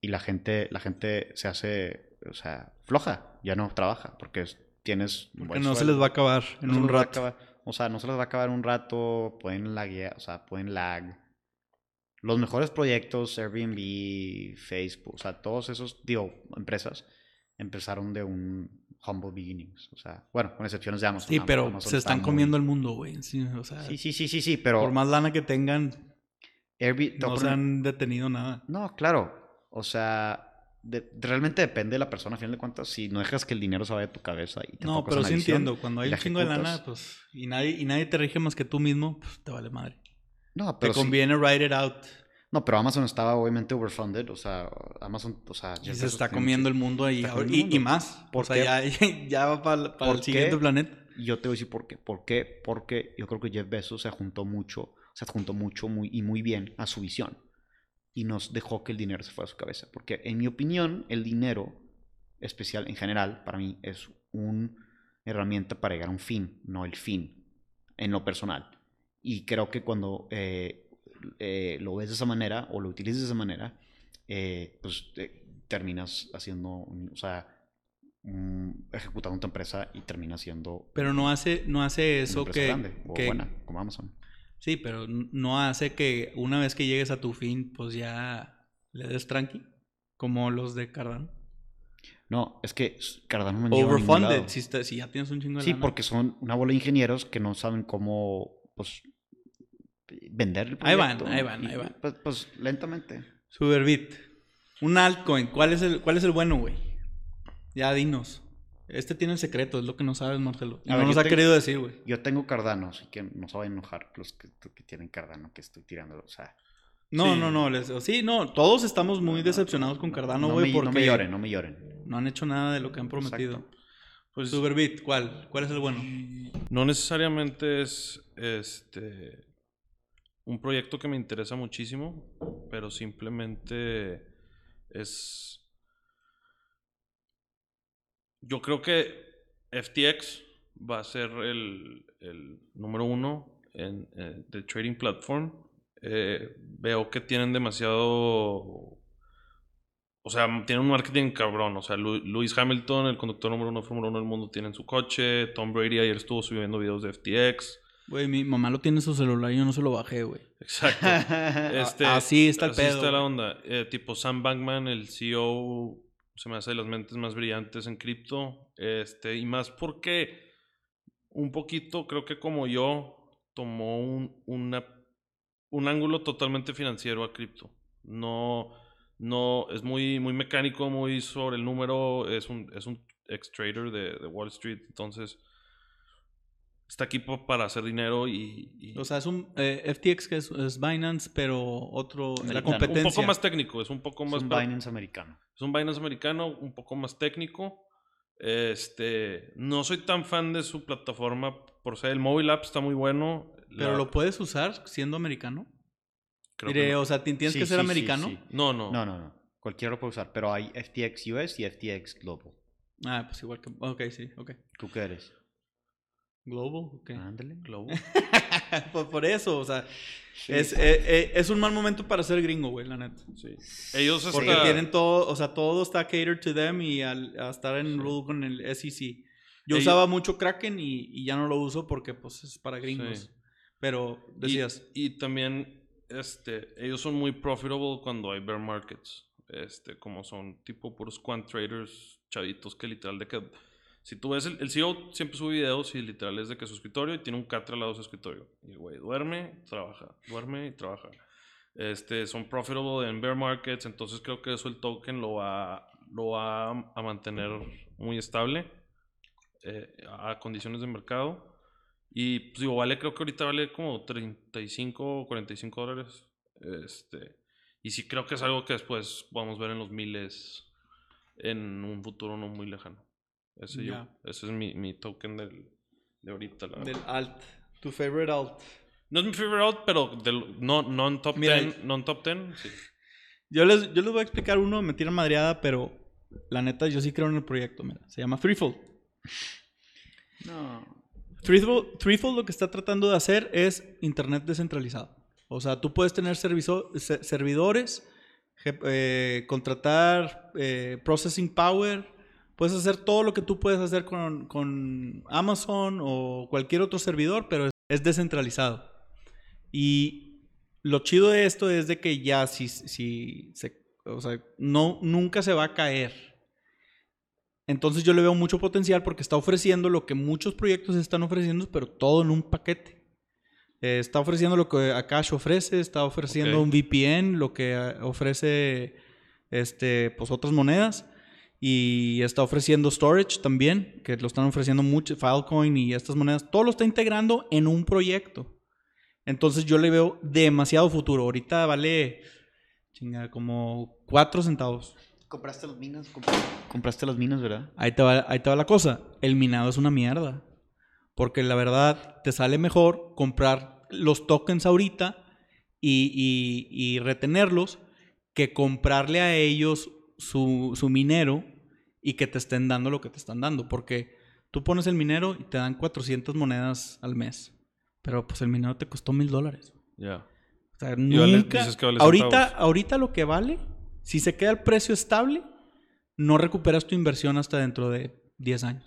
Speaker 1: y la gente, la gente se hace, o sea, floja, ya no trabaja, porque es- tienes... un buen
Speaker 2: no se les va a acabar en
Speaker 1: No
Speaker 2: un rato.
Speaker 1: acabar- o sea, no se les va a acabar en un rato, pueden laguear, o sea, pueden lag. Los mejores proyectos, Airbnb, Facebook, o sea, todos esos, digo, empresas, empezaron de un humble beginnings. O sea, bueno, con excepciones de Amazon.
Speaker 2: Sí, pero
Speaker 1: Amazon
Speaker 2: se
Speaker 1: está
Speaker 2: están
Speaker 1: muy-
Speaker 2: comiendo el mundo, güey. Sí, o sea,
Speaker 1: Sí, sí, sí, sí, sí, pero
Speaker 2: por más lana que tengan,
Speaker 1: Airbnb... te
Speaker 2: no se han detenido nada.
Speaker 1: No, claro. O sea, de- realmente depende de la persona, a final de cuentas. Si no dejas que el dinero se vaya de tu cabeza y te
Speaker 2: No, pero
Speaker 1: en
Speaker 2: sí
Speaker 1: visión
Speaker 2: entiendo. Cuando hay un chingo de lana, pues, y nadie, y nadie te rige más que tú mismo, pues te vale madre.
Speaker 1: No,
Speaker 2: Te
Speaker 1: pero sí-
Speaker 2: conviene write it out.
Speaker 1: No, pero Amazon estaba obviamente overfunded, o sea, Amazon, o sea,
Speaker 2: Y se está comiendo el mundo ahí. ahora- Y,
Speaker 1: el
Speaker 2: y
Speaker 1: mundo.
Speaker 2: más.
Speaker 1: ¿Por
Speaker 2: o sea, ya, ya va para, el
Speaker 1: ¿Por
Speaker 2: siguiente
Speaker 1: qué?
Speaker 2: planeta.
Speaker 1: Y yo te voy a decir por qué. ¿Por qué? Porque yo creo que Jeff Bezos se juntó mucho, se adjuntó mucho muy, y muy bien a su visión. Y nos dejó que el dinero se fuera a su cabeza. Porque en mi opinión, el dinero, especial en general, para mí es una herramienta para llegar a un fin, no el fin, en lo personal. Y creo que cuando eh, eh, lo ves de esa manera o lo utilizas de esa manera, eh, pues eh, terminas haciendo, o sea, mm, ejecutando tu empresa y termina siendo
Speaker 2: Pero no hace, no hace eso que,
Speaker 1: grande o
Speaker 2: que-
Speaker 1: buena, como Amazon.
Speaker 2: Sí, pero no hace que una vez que llegues a tu fin, pues ya le des tranqui. Como los de Cardano.
Speaker 1: No, es que Cardano no
Speaker 2: Overfunded, si, está- si ya tienes un chingo de
Speaker 1: Sí,
Speaker 2: lana.
Speaker 1: porque son una bola de ingenieros que no saben cómo, pues, vender el
Speaker 2: Ahí van,
Speaker 1: proyecto.
Speaker 2: ahí van,
Speaker 1: y,
Speaker 2: ahí van.
Speaker 1: Pues, pues, lentamente.
Speaker 2: Superbit. Un altcoin. ¿Cuál es el, cuál es el bueno, güey? Ya dinos. Este tiene el secreto, es lo que no sabes, Marcelo.
Speaker 1: A
Speaker 2: no
Speaker 1: ver,
Speaker 2: nos ha
Speaker 1: tengo-
Speaker 2: querido decir, güey.
Speaker 1: Yo tengo Cardano, así que no se vayan a enojar los que, que tienen Cardano, que estoy tirando. O sea,
Speaker 2: No,
Speaker 3: Sí.
Speaker 2: no, no. les- sí, no. Todos estamos muy decepcionados con Cardano,
Speaker 1: no,
Speaker 2: güey, porque
Speaker 1: no me lloren, no me lloren.
Speaker 2: no han hecho nada de lo que han prometido.
Speaker 1: Exacto.
Speaker 3: Pues
Speaker 2: Superbit, ¿cuál? ¿Cuál es el bueno?
Speaker 3: no necesariamente es este un proyecto que me interesa muchísimo, pero simplemente es yo creo que FTX va a ser el, el número uno en, eh, de trading platform. Eh, veo que tienen demasiado o sea, tiene un marketing cabrón. O sea, Lewis Hamilton, el conductor número uno de Fórmula 1 del mundo, tiene en su coche. Tom Brady ayer estuvo subiendo videos de FTX.
Speaker 2: Güey, mi mamá lo tiene en su celular y yo no se lo bajé, güey.
Speaker 3: Exacto. Este,
Speaker 2: así está el
Speaker 3: así
Speaker 2: pedo,
Speaker 3: está la onda. Eh, tipo Sam Bankman, el CEO, se me hace de las mentes más brillantes en cripto. Este, y más porque un poquito, creo que como yo, tomó un, una- un ángulo totalmente financiero a cripto. No, no, es muy, muy mecánico, muy sobre el número. Es un, es un ex trader de, de Wall Street. Entonces, está aquí para hacer dinero y- y
Speaker 2: O sea, es un eh, FTX que es, es Binance, pero otro, es la.
Speaker 1: Un
Speaker 2: competencia.
Speaker 3: Un poco más técnico, es un poco
Speaker 1: Es
Speaker 3: más...
Speaker 1: un
Speaker 3: pero-
Speaker 1: Binance americano.
Speaker 3: es un Binance americano, un poco más técnico. Este, no soy tan fan de su plataforma por ser el mobile app está muy bueno.
Speaker 2: Pero
Speaker 3: La-
Speaker 2: lo puedes usar siendo americano.
Speaker 3: creo que no.
Speaker 2: o sea, ti- tienes
Speaker 1: Sí,
Speaker 2: que ser
Speaker 1: sí, sí,
Speaker 2: americano.
Speaker 1: sí.
Speaker 3: no, no,
Speaker 1: No, no, no. Cualquiera lo puede usar, pero hay FTX US y FTX Global.
Speaker 2: Ah, pues igual que. Ok, sí, ok.
Speaker 1: ¿Tú qué eres?
Speaker 2: Global, ok.
Speaker 1: Ándale.
Speaker 3: Globo.
Speaker 2: por, por eso, o sea, es, eh, eh, es un mal momento para ser gringo, güey, la neta.
Speaker 3: Sí. Ellos
Speaker 2: Porque
Speaker 3: hasta-
Speaker 2: tienen todo, o sea, todo está catered to them y al a estar en rule con el SEC. Yo
Speaker 3: Ellos-
Speaker 2: usaba mucho Kraken y, y ya no lo uso porque pues es para gringos.
Speaker 3: Sí.
Speaker 2: Pero
Speaker 3: y-
Speaker 2: decías,
Speaker 3: Y, también, este, ellos son muy profitable cuando hay bear markets. Este, como son tipo puros quant traders chavitos que literal de que Si tú ves, el, CEO siempre sube videos y literal es de que su escritorio y tiene un catre al lado de su escritorio. Y güey duerme, trabaja, duerme y trabaja. Este, son profitable en bear markets, entonces creo que eso el token lo va, lo va a mantener muy estable eh, a condiciones de mercado. Y pues digo, vale, creo que ahorita vale como 35 o 45 dólares. Este, y sí creo que es algo que después vamos a ver en los miles en un futuro no muy lejano. Ese, yo,
Speaker 2: Ya.
Speaker 3: ese es mi, mi token del, de ahorita. la
Speaker 2: Del
Speaker 3: verdad.
Speaker 2: alt. Tu favorite alt.
Speaker 3: No es mi favorite, pero del, no, no en top
Speaker 2: Mira,
Speaker 3: 10. No en top 10, sí.
Speaker 2: Yo les, yo les voy a explicar uno, me tiran madreada, pero la neta, yo sí creo en el proyecto. Mira, se llama Threefold.
Speaker 1: No.
Speaker 2: Threefold, Threefold lo que está tratando de hacer es Internet descentralizado. O sea, tú puedes tener servizo- se- servidores, je- eh, contratar eh, processing power, puedes hacer todo lo que tú puedes hacer con, con Amazon o cualquier otro servidor, pero es, es descentralizado. Y lo chido de esto es de que ya si, si se, o sea, no, nunca se va a caer. Entonces yo le veo mucho potencial porque está ofreciendo lo que muchos proyectos están ofreciendo, pero todo en un paquete. Eh, está ofreciendo lo que Akash ofrece, está ofreciendo un VPN, lo que eh, ofrece este, pues otras monedas. Y está ofreciendo storage también, que lo están ofreciendo mucho, Filecoin y estas monedas. Todo lo está integrando en un proyecto. Entonces yo le veo demasiado futuro. Ahorita vale, chinga, como 4 centavos.
Speaker 1: Compraste los minos, compraste los minos, ¿verdad?
Speaker 2: Ahí te, va, ahí te va la cosa. El minado es una mierda. Porque la verdad te sale mejor comprar los tokens ahorita y, y- y retenerlos que comprarle a ellos su, su minero y que te estén dando lo que te están dando. Porque tú pones el minero y te dan 400 monedas al mes. Pero pues el minero te costó mil dólares.
Speaker 3: Ya.
Speaker 2: O sea,
Speaker 3: vale-
Speaker 2: nunca.
Speaker 3: dices que vale
Speaker 2: ahorita, ahorita lo que vale, si se queda el precio estable, no recuperas tu inversión hasta dentro de 10 años.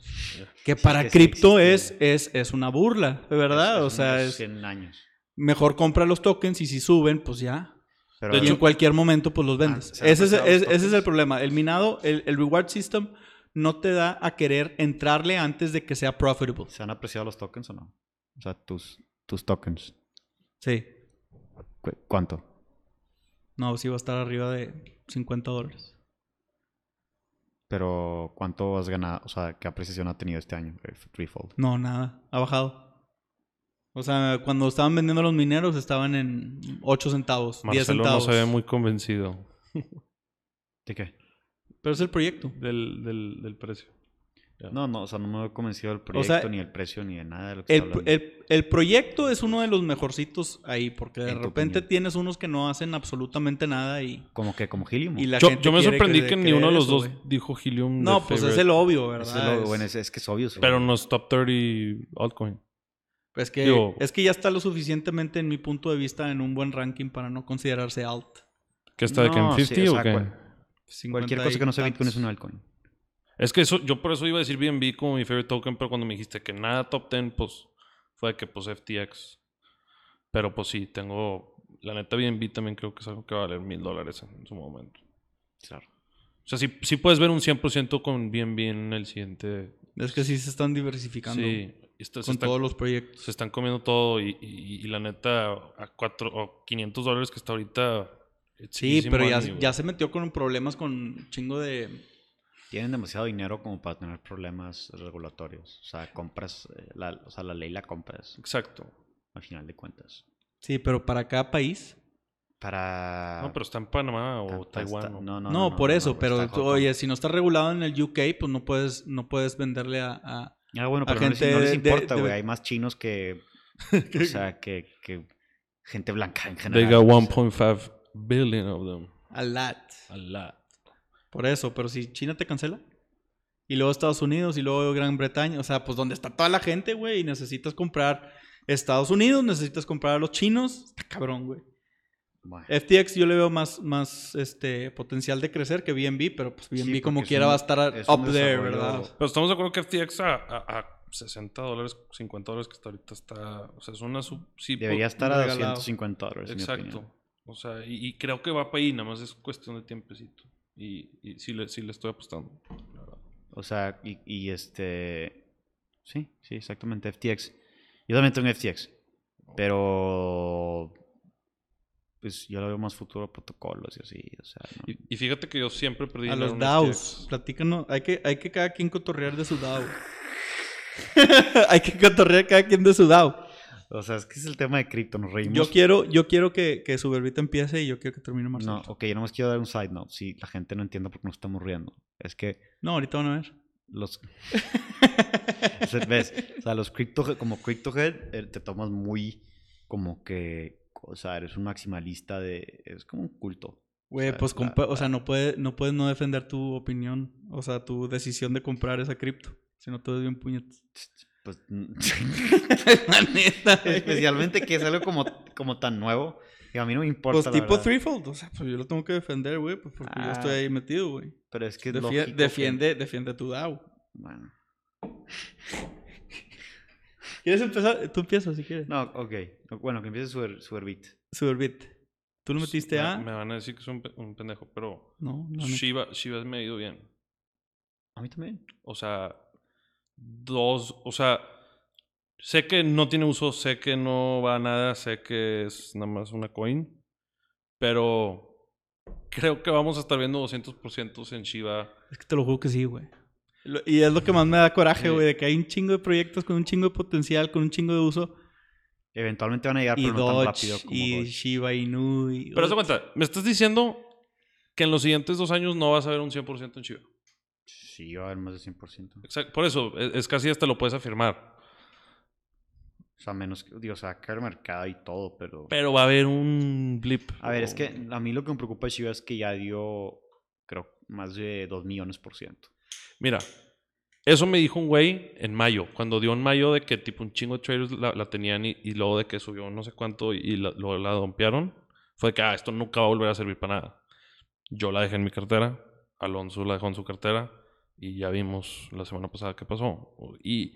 Speaker 2: Que para
Speaker 1: que sí
Speaker 2: cripto es, es, es una burla, de verdad.
Speaker 1: Es-
Speaker 2: o sea, es
Speaker 1: 100 años.
Speaker 2: mejor compra los tokens y si suben, pues ya.
Speaker 1: Pero
Speaker 2: y
Speaker 3: hecho-
Speaker 2: en cualquier momento, pues los vendes.
Speaker 1: Ah,
Speaker 2: ese, es,
Speaker 1: apreciado los
Speaker 2: es- ese es el problema. El minado, el, el reward system, no te da a querer entrarle antes de que sea profitable.
Speaker 1: ¿se han apreciado los tokens o no? O sea, tus, tus tokens.
Speaker 2: Sí.
Speaker 1: ¿Cu- ¿Cuánto?
Speaker 2: No, sí va a estar arriba de 50 dólares.
Speaker 1: Pero ¿cuánto has ganado? O sea, ¿qué apreciación ha tenido este año? eh, Threefold.
Speaker 2: No, nada. Ha bajado. O sea, cuando estaban vendiendo los mineros estaban en 8 centavos, 10
Speaker 3: Marcelo no
Speaker 2: centavos.
Speaker 3: se ve muy convencido
Speaker 1: ¿De qué?
Speaker 2: Pero es el proyecto.
Speaker 3: del, del, del precio.
Speaker 1: No, no, o sea, no me he convencido del
Speaker 2: O
Speaker 1: proyecto,
Speaker 2: sea,
Speaker 1: ni el precio, ni de nada de lo que
Speaker 2: El,
Speaker 1: está
Speaker 2: el- el proyecto es uno de los mejorcitos ahí, porque de repente
Speaker 1: opinión.
Speaker 2: tienes unos que no hacen absolutamente nada y,
Speaker 1: Como que, como Helium.
Speaker 2: y la
Speaker 3: Yo,
Speaker 2: gente
Speaker 3: yo me sorprendí que ni uno de los
Speaker 2: eso,
Speaker 3: dos dijo Helium.
Speaker 2: No, pues es el obvio,
Speaker 1: Es,
Speaker 2: ¿verdad? Es-
Speaker 1: bueno, es, es que es obvio. sí.
Speaker 3: Pero no es top 30 altcoin.
Speaker 2: Es, que,
Speaker 3: digo-
Speaker 2: es que ya está lo suficientemente, en mi punto de vista, en un buen ranking para no considerarse alt.
Speaker 3: ¿Qué está de que en
Speaker 1: No, sí,
Speaker 3: 50
Speaker 1: o
Speaker 3: o
Speaker 1: sea,
Speaker 3: qué?
Speaker 1: cual-
Speaker 2: 50
Speaker 1: Cualquier cosa que no sea. Bitcoin es un altcoin.
Speaker 3: Es que eso, yo por eso iba a decir BNB como mi favorite token, pero cuando me dijiste que nada top 10, pues fue de que pues FTX. Pero pues sí, tengo. La neta, BNB también creo que es algo que va a valer mil dólares en su momento.
Speaker 1: Claro.
Speaker 3: O sea, sí, sí puedes ver un 100% con BNB en el siguiente.
Speaker 2: Es que sí se están diversificando
Speaker 3: Sí, esto-
Speaker 2: con
Speaker 3: están,
Speaker 2: todos los proyectos.
Speaker 3: se están comiendo todo y, y- y la neta, a 4 o 500 dólares que está ahorita.
Speaker 2: Sí, pero ya, ya se metió con problemas con un chingo de...
Speaker 1: Tienen demasiado dinero como para tener problemas regulatorios. O sea, compras, eh, la, o sea, la ley la compras,
Speaker 3: Exacto.
Speaker 1: al final de cuentas.
Speaker 2: Sí, pero para cada país.
Speaker 1: Para...
Speaker 3: No, pero está en Panamá o
Speaker 1: está-
Speaker 3: Taiwán.
Speaker 1: está-
Speaker 3: ¿no?
Speaker 1: no, no,
Speaker 2: No,
Speaker 1: no,
Speaker 2: por
Speaker 1: no,
Speaker 2: eso,
Speaker 1: no,
Speaker 2: pero tú- oye, si no está regulado en el UK, pues no puedes, no puedes venderle a... a-
Speaker 1: Ah, bueno,
Speaker 2: a
Speaker 1: pero no les,
Speaker 2: gente
Speaker 1: no les importa, güey. Hay más chinos que... o sea, que, que gente blanca en
Speaker 3: They
Speaker 1: general.
Speaker 3: got
Speaker 1: o sea.
Speaker 3: 1.5 billion of them.
Speaker 2: a LAT.
Speaker 3: A lot.
Speaker 2: Por eso, pero si China te cancela. Y luego Estados Unidos y luego Gran Bretaña. O sea, pues donde está toda la gente, güey. Y necesitas comprar Estados Unidos, necesitas comprar a los chinos. Está cabrón, güey.
Speaker 1: Bueno,
Speaker 2: FTX yo le veo más, más este, potencial de crecer que BNB, pero pues BNB
Speaker 1: Sí,
Speaker 2: como quiera
Speaker 1: un-
Speaker 2: va a estar
Speaker 1: es
Speaker 2: up there, ¿verdad?
Speaker 3: Pero estamos de acuerdo que FTX a, a, a 60 dólares, 50 dólares que está ahorita está... O sea, es una sub... sí,
Speaker 1: debería
Speaker 3: po-
Speaker 1: estar a
Speaker 2: regalado.
Speaker 1: 250 dólares, mi
Speaker 3: Exacto. O sea, y, y creo que va para ahí, nada más es cuestión de tiempecito. Y, y sí, le, sí le estoy apostando.
Speaker 1: O sea, y, y este... Sí, sí, exactamente, FTX. Yo también tengo FTX. Pero... Pues yo lo veo más futuro a protocolos y así, o sea... no-
Speaker 3: Y, y fíjate que yo siempre perdí
Speaker 2: A los DAOs. Platícanos. Hay que, hay que cada quien cotorrear de su DAO. hay que cotorrear cada quien de su DAO.
Speaker 1: O sea, es que es el tema de cripto, nos reímos.
Speaker 2: Yo quiero, yo quiero que, que su verbita empiece y yo quiero que termine Marcelo.
Speaker 1: No, ok, yo nomás quiero dar un side note. Si la gente no entiende por qué nos estamos riendo. Es que
Speaker 2: No, ahorita van a ver.
Speaker 1: los... O sea, ¿Ves? O sea, los crypto, como cryptohead eh, te tomas muy como que... O sea, eres un maximalista de... Es como un culto.
Speaker 2: Güey,
Speaker 1: O sea,
Speaker 2: pues,
Speaker 1: la-
Speaker 2: o sea, no, puede, no puedes no defender tu opinión, o sea, tu decisión de comprar esa cripto. Si no te ves bien puñetas.
Speaker 1: Pues...
Speaker 2: La neta.
Speaker 1: Especialmente que es algo como, como tan nuevo. Que a mí no me importa.
Speaker 2: Pues tipo threefold, o sea, pues yo lo tengo que defender, güey, pues porque yo
Speaker 1: Ah.
Speaker 2: estoy ahí metido, güey.
Speaker 1: Pero es que es
Speaker 2: Defie-
Speaker 1: lógico que-
Speaker 2: defiende, defiende tu DAO.
Speaker 1: Bueno.
Speaker 2: ¿Quieres empezar? Tú empiezas si quieres.
Speaker 1: No, ok. Bueno, que empiece su, su herbit.
Speaker 2: Superbit. ¿Tú lo metiste
Speaker 3: me,
Speaker 2: a?
Speaker 3: me van a decir que soy un, pe- un pendejo, pero
Speaker 2: No, no.
Speaker 3: Shiba, Shiba me ha ido bien.
Speaker 1: A mí también.
Speaker 3: O sea, dos, o sea, sé que no tiene uso, sé que no va a nada, sé que es nada más una coin, pero creo que vamos a estar viendo 200% en Shiba.
Speaker 2: Es que te lo juro que sí, güey. Y es lo que más me da coraje,
Speaker 3: Sí.
Speaker 2: güey, de que hay un chingo de proyectos con un chingo de potencial, con un chingo de uso.
Speaker 1: Eventualmente van a llegar,
Speaker 2: Y
Speaker 1: pero no tan
Speaker 2: Dodge,
Speaker 1: rápido como
Speaker 2: y
Speaker 1: Dodge.
Speaker 2: Shiba Inu. Y...
Speaker 3: Pero haz de cuenta, me estás diciendo que en los siguientes dos años no vas a ver un 100% en Shiba.
Speaker 1: Sí, va a haber más de 100%.
Speaker 3: Exacto, por eso, es, es casi hasta lo puedes afirmar.
Speaker 1: O sea, menos que, digo, o sea, cae el mercado y todo, pero...
Speaker 3: Pero va a haber un blip.
Speaker 1: A ver, es que a mí lo que me preocupa de Shiba es que ya dio, creo, más de 2 millones por ciento.
Speaker 3: Mira, eso me dijo un güey en mayo, cuando dio en mayo de que tipo un chingo de traders la, la tenían y, y luego de que subió no sé cuánto y, y la, lo- la dompearon, fue que, ah, esto nunca va a volver a servir para nada. Yo la dejé en mi cartera, Alonso la dejó en su cartera y ya vimos la semana pasada qué pasó. Y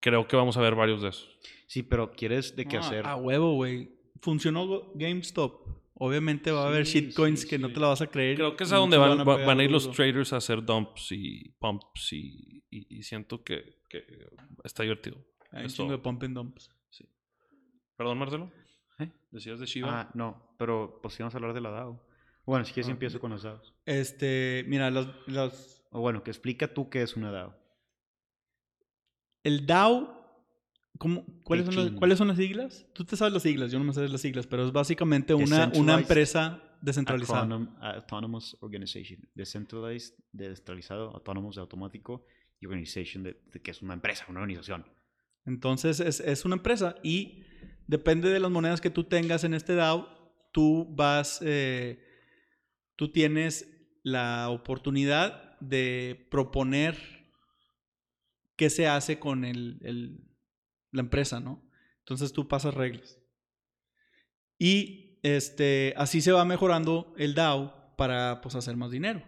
Speaker 3: creo que vamos a ver varios de esos.
Speaker 1: Sí, pero ¿quieres de qué
Speaker 2: No,
Speaker 1: hacer?
Speaker 2: A huevo, güey. Funcionó GameStop. Obviamente va a haber
Speaker 1: Sí,
Speaker 2: shitcoins
Speaker 1: sí,
Speaker 2: que no te la vas a creer.
Speaker 3: Creo que es a donde van, va-
Speaker 2: pegar
Speaker 3: van a ir los traders a hacer dumps y pumps y, y- y siento que, que está divertido.
Speaker 2: Hay un chingo de pump and dumps.
Speaker 3: Sí. Perdón, Marcelo.
Speaker 1: ¿Eh?
Speaker 3: ¿Decías de Shiva?
Speaker 1: Ah, no, pero pues íbamos a hablar de la DAO. Bueno, si quieres
Speaker 2: Ah,
Speaker 1: empiezo con los DAOs.
Speaker 2: Este, mira, los, los,
Speaker 1: O bueno, que explica tú qué es una DAO.
Speaker 2: el DAO, ¿cómo, cuáles, son las,
Speaker 1: Pechín.
Speaker 2: ¿cuáles son las siglas? Tú te sabes las siglas, yo no me sé las siglas, pero es básicamente una, una empresa descentralizada.
Speaker 1: Autonom- autonomous Organization. Decentralized, de descentralizado, autónomos de automático y organization de, de que es una empresa, una organización.
Speaker 2: Entonces es, es una empresa y depende de las monedas que tú tengas en este DAO, tú vas, eh, tú tienes la oportunidad de proponer qué se hace con el, el- la empresa, ¿no? Entonces tú pasas reglas. Y este, así se va mejorando el DAO para pues, hacer más dinero.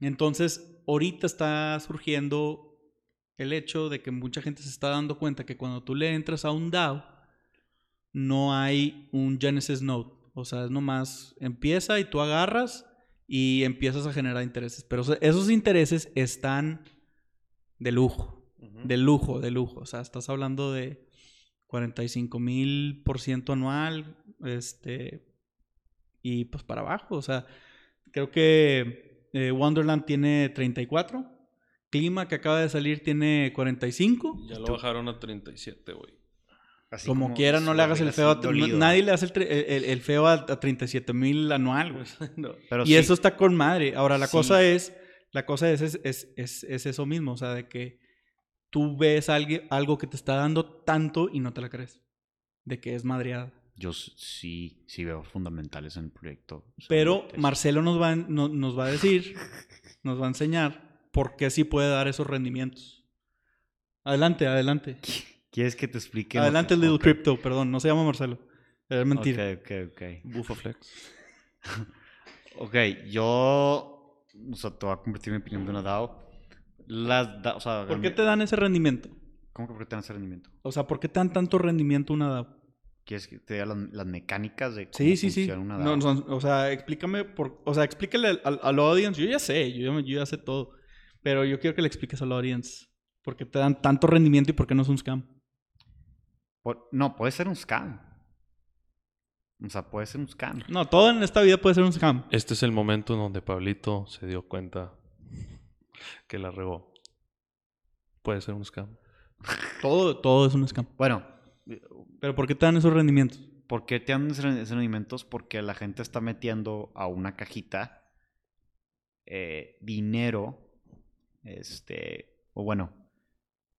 Speaker 2: Entonces, ahorita está surgiendo el hecho de que mucha gente se está dando cuenta que cuando tú le entras a un DAO, no hay un Genesis Node. O sea, es nomás empieza y tú agarras y empiezas a generar intereses. Pero esos intereses están de lujo, De lujo, de lujo. O sea, estás hablando de 45 mil por ciento anual, este, y pues para abajo. O sea, creo que eh, Wonderland tiene 34. Clima que acaba de salir tiene 45.
Speaker 3: Ya lo bajaron a 37, güey.
Speaker 1: Así
Speaker 2: Como, quiera, no le hagas el feo a...
Speaker 1: dolido.
Speaker 2: Nadie le hace el, tre- el- el feo a, a 37 mil anual, güey.
Speaker 3: No.
Speaker 1: Pero
Speaker 2: y
Speaker 1: sí,
Speaker 2: eso está con madre. Ahora, la
Speaker 1: Sí.
Speaker 2: cosa es... La cosa es, es, es, es- es eso mismo. O sea, de que tú ves algo, que te está dando tanto y no te la crees. De que es madreada.
Speaker 1: Yo sí, sí veo fundamentales en el proyecto.
Speaker 2: Pero Marcelo nos va, no- nos va a decir, nos va a enseñar por qué sí puede dar esos rendimientos. Adelante, adelante.
Speaker 1: ¿Quieres que te explique?
Speaker 2: Adelante, Little. Crypto, perdón, no se llama Marcelo. Es mentira.
Speaker 1: Ok, ok, ok.
Speaker 3: Buffa Flex.
Speaker 1: Ok, yo. O sea, te voy a convertir mi opinión de una DAO. Las da- o sea,
Speaker 2: ¿Por qué te dan ese rendimiento?
Speaker 1: ¿Cómo que por qué te dan ese rendimiento?
Speaker 2: O sea, ¿por qué te dan tanto rendimiento una DAO?
Speaker 1: ¿Quieres que te diga las, las mecánicas de cómo
Speaker 2: Sí, sí, sí.
Speaker 1: funciona una DAO?
Speaker 2: no, o sea, explícame, por, o sea, explícale al, al, al audience. Yo ya sé, yo yo ya sé todo. Pero yo quiero que le expliques a la audience por qué te dan tanto rendimiento y por qué no es un scam.
Speaker 1: Por- no, puede ser un scam. O sea, puede ser un scam.
Speaker 2: No, todo en esta vida puede ser un scam.
Speaker 3: Este es el momento en donde Pablito se dio cuenta que la regó. Puede ser un scam.
Speaker 2: Todo, todo es un scam.
Speaker 1: Bueno,
Speaker 2: Pero ¿por qué te dan esos rendimientos?
Speaker 1: ¿por qué te dan esos rendimientos? Porque la gente está metiendo a una cajita eh, dinero, este, o bueno,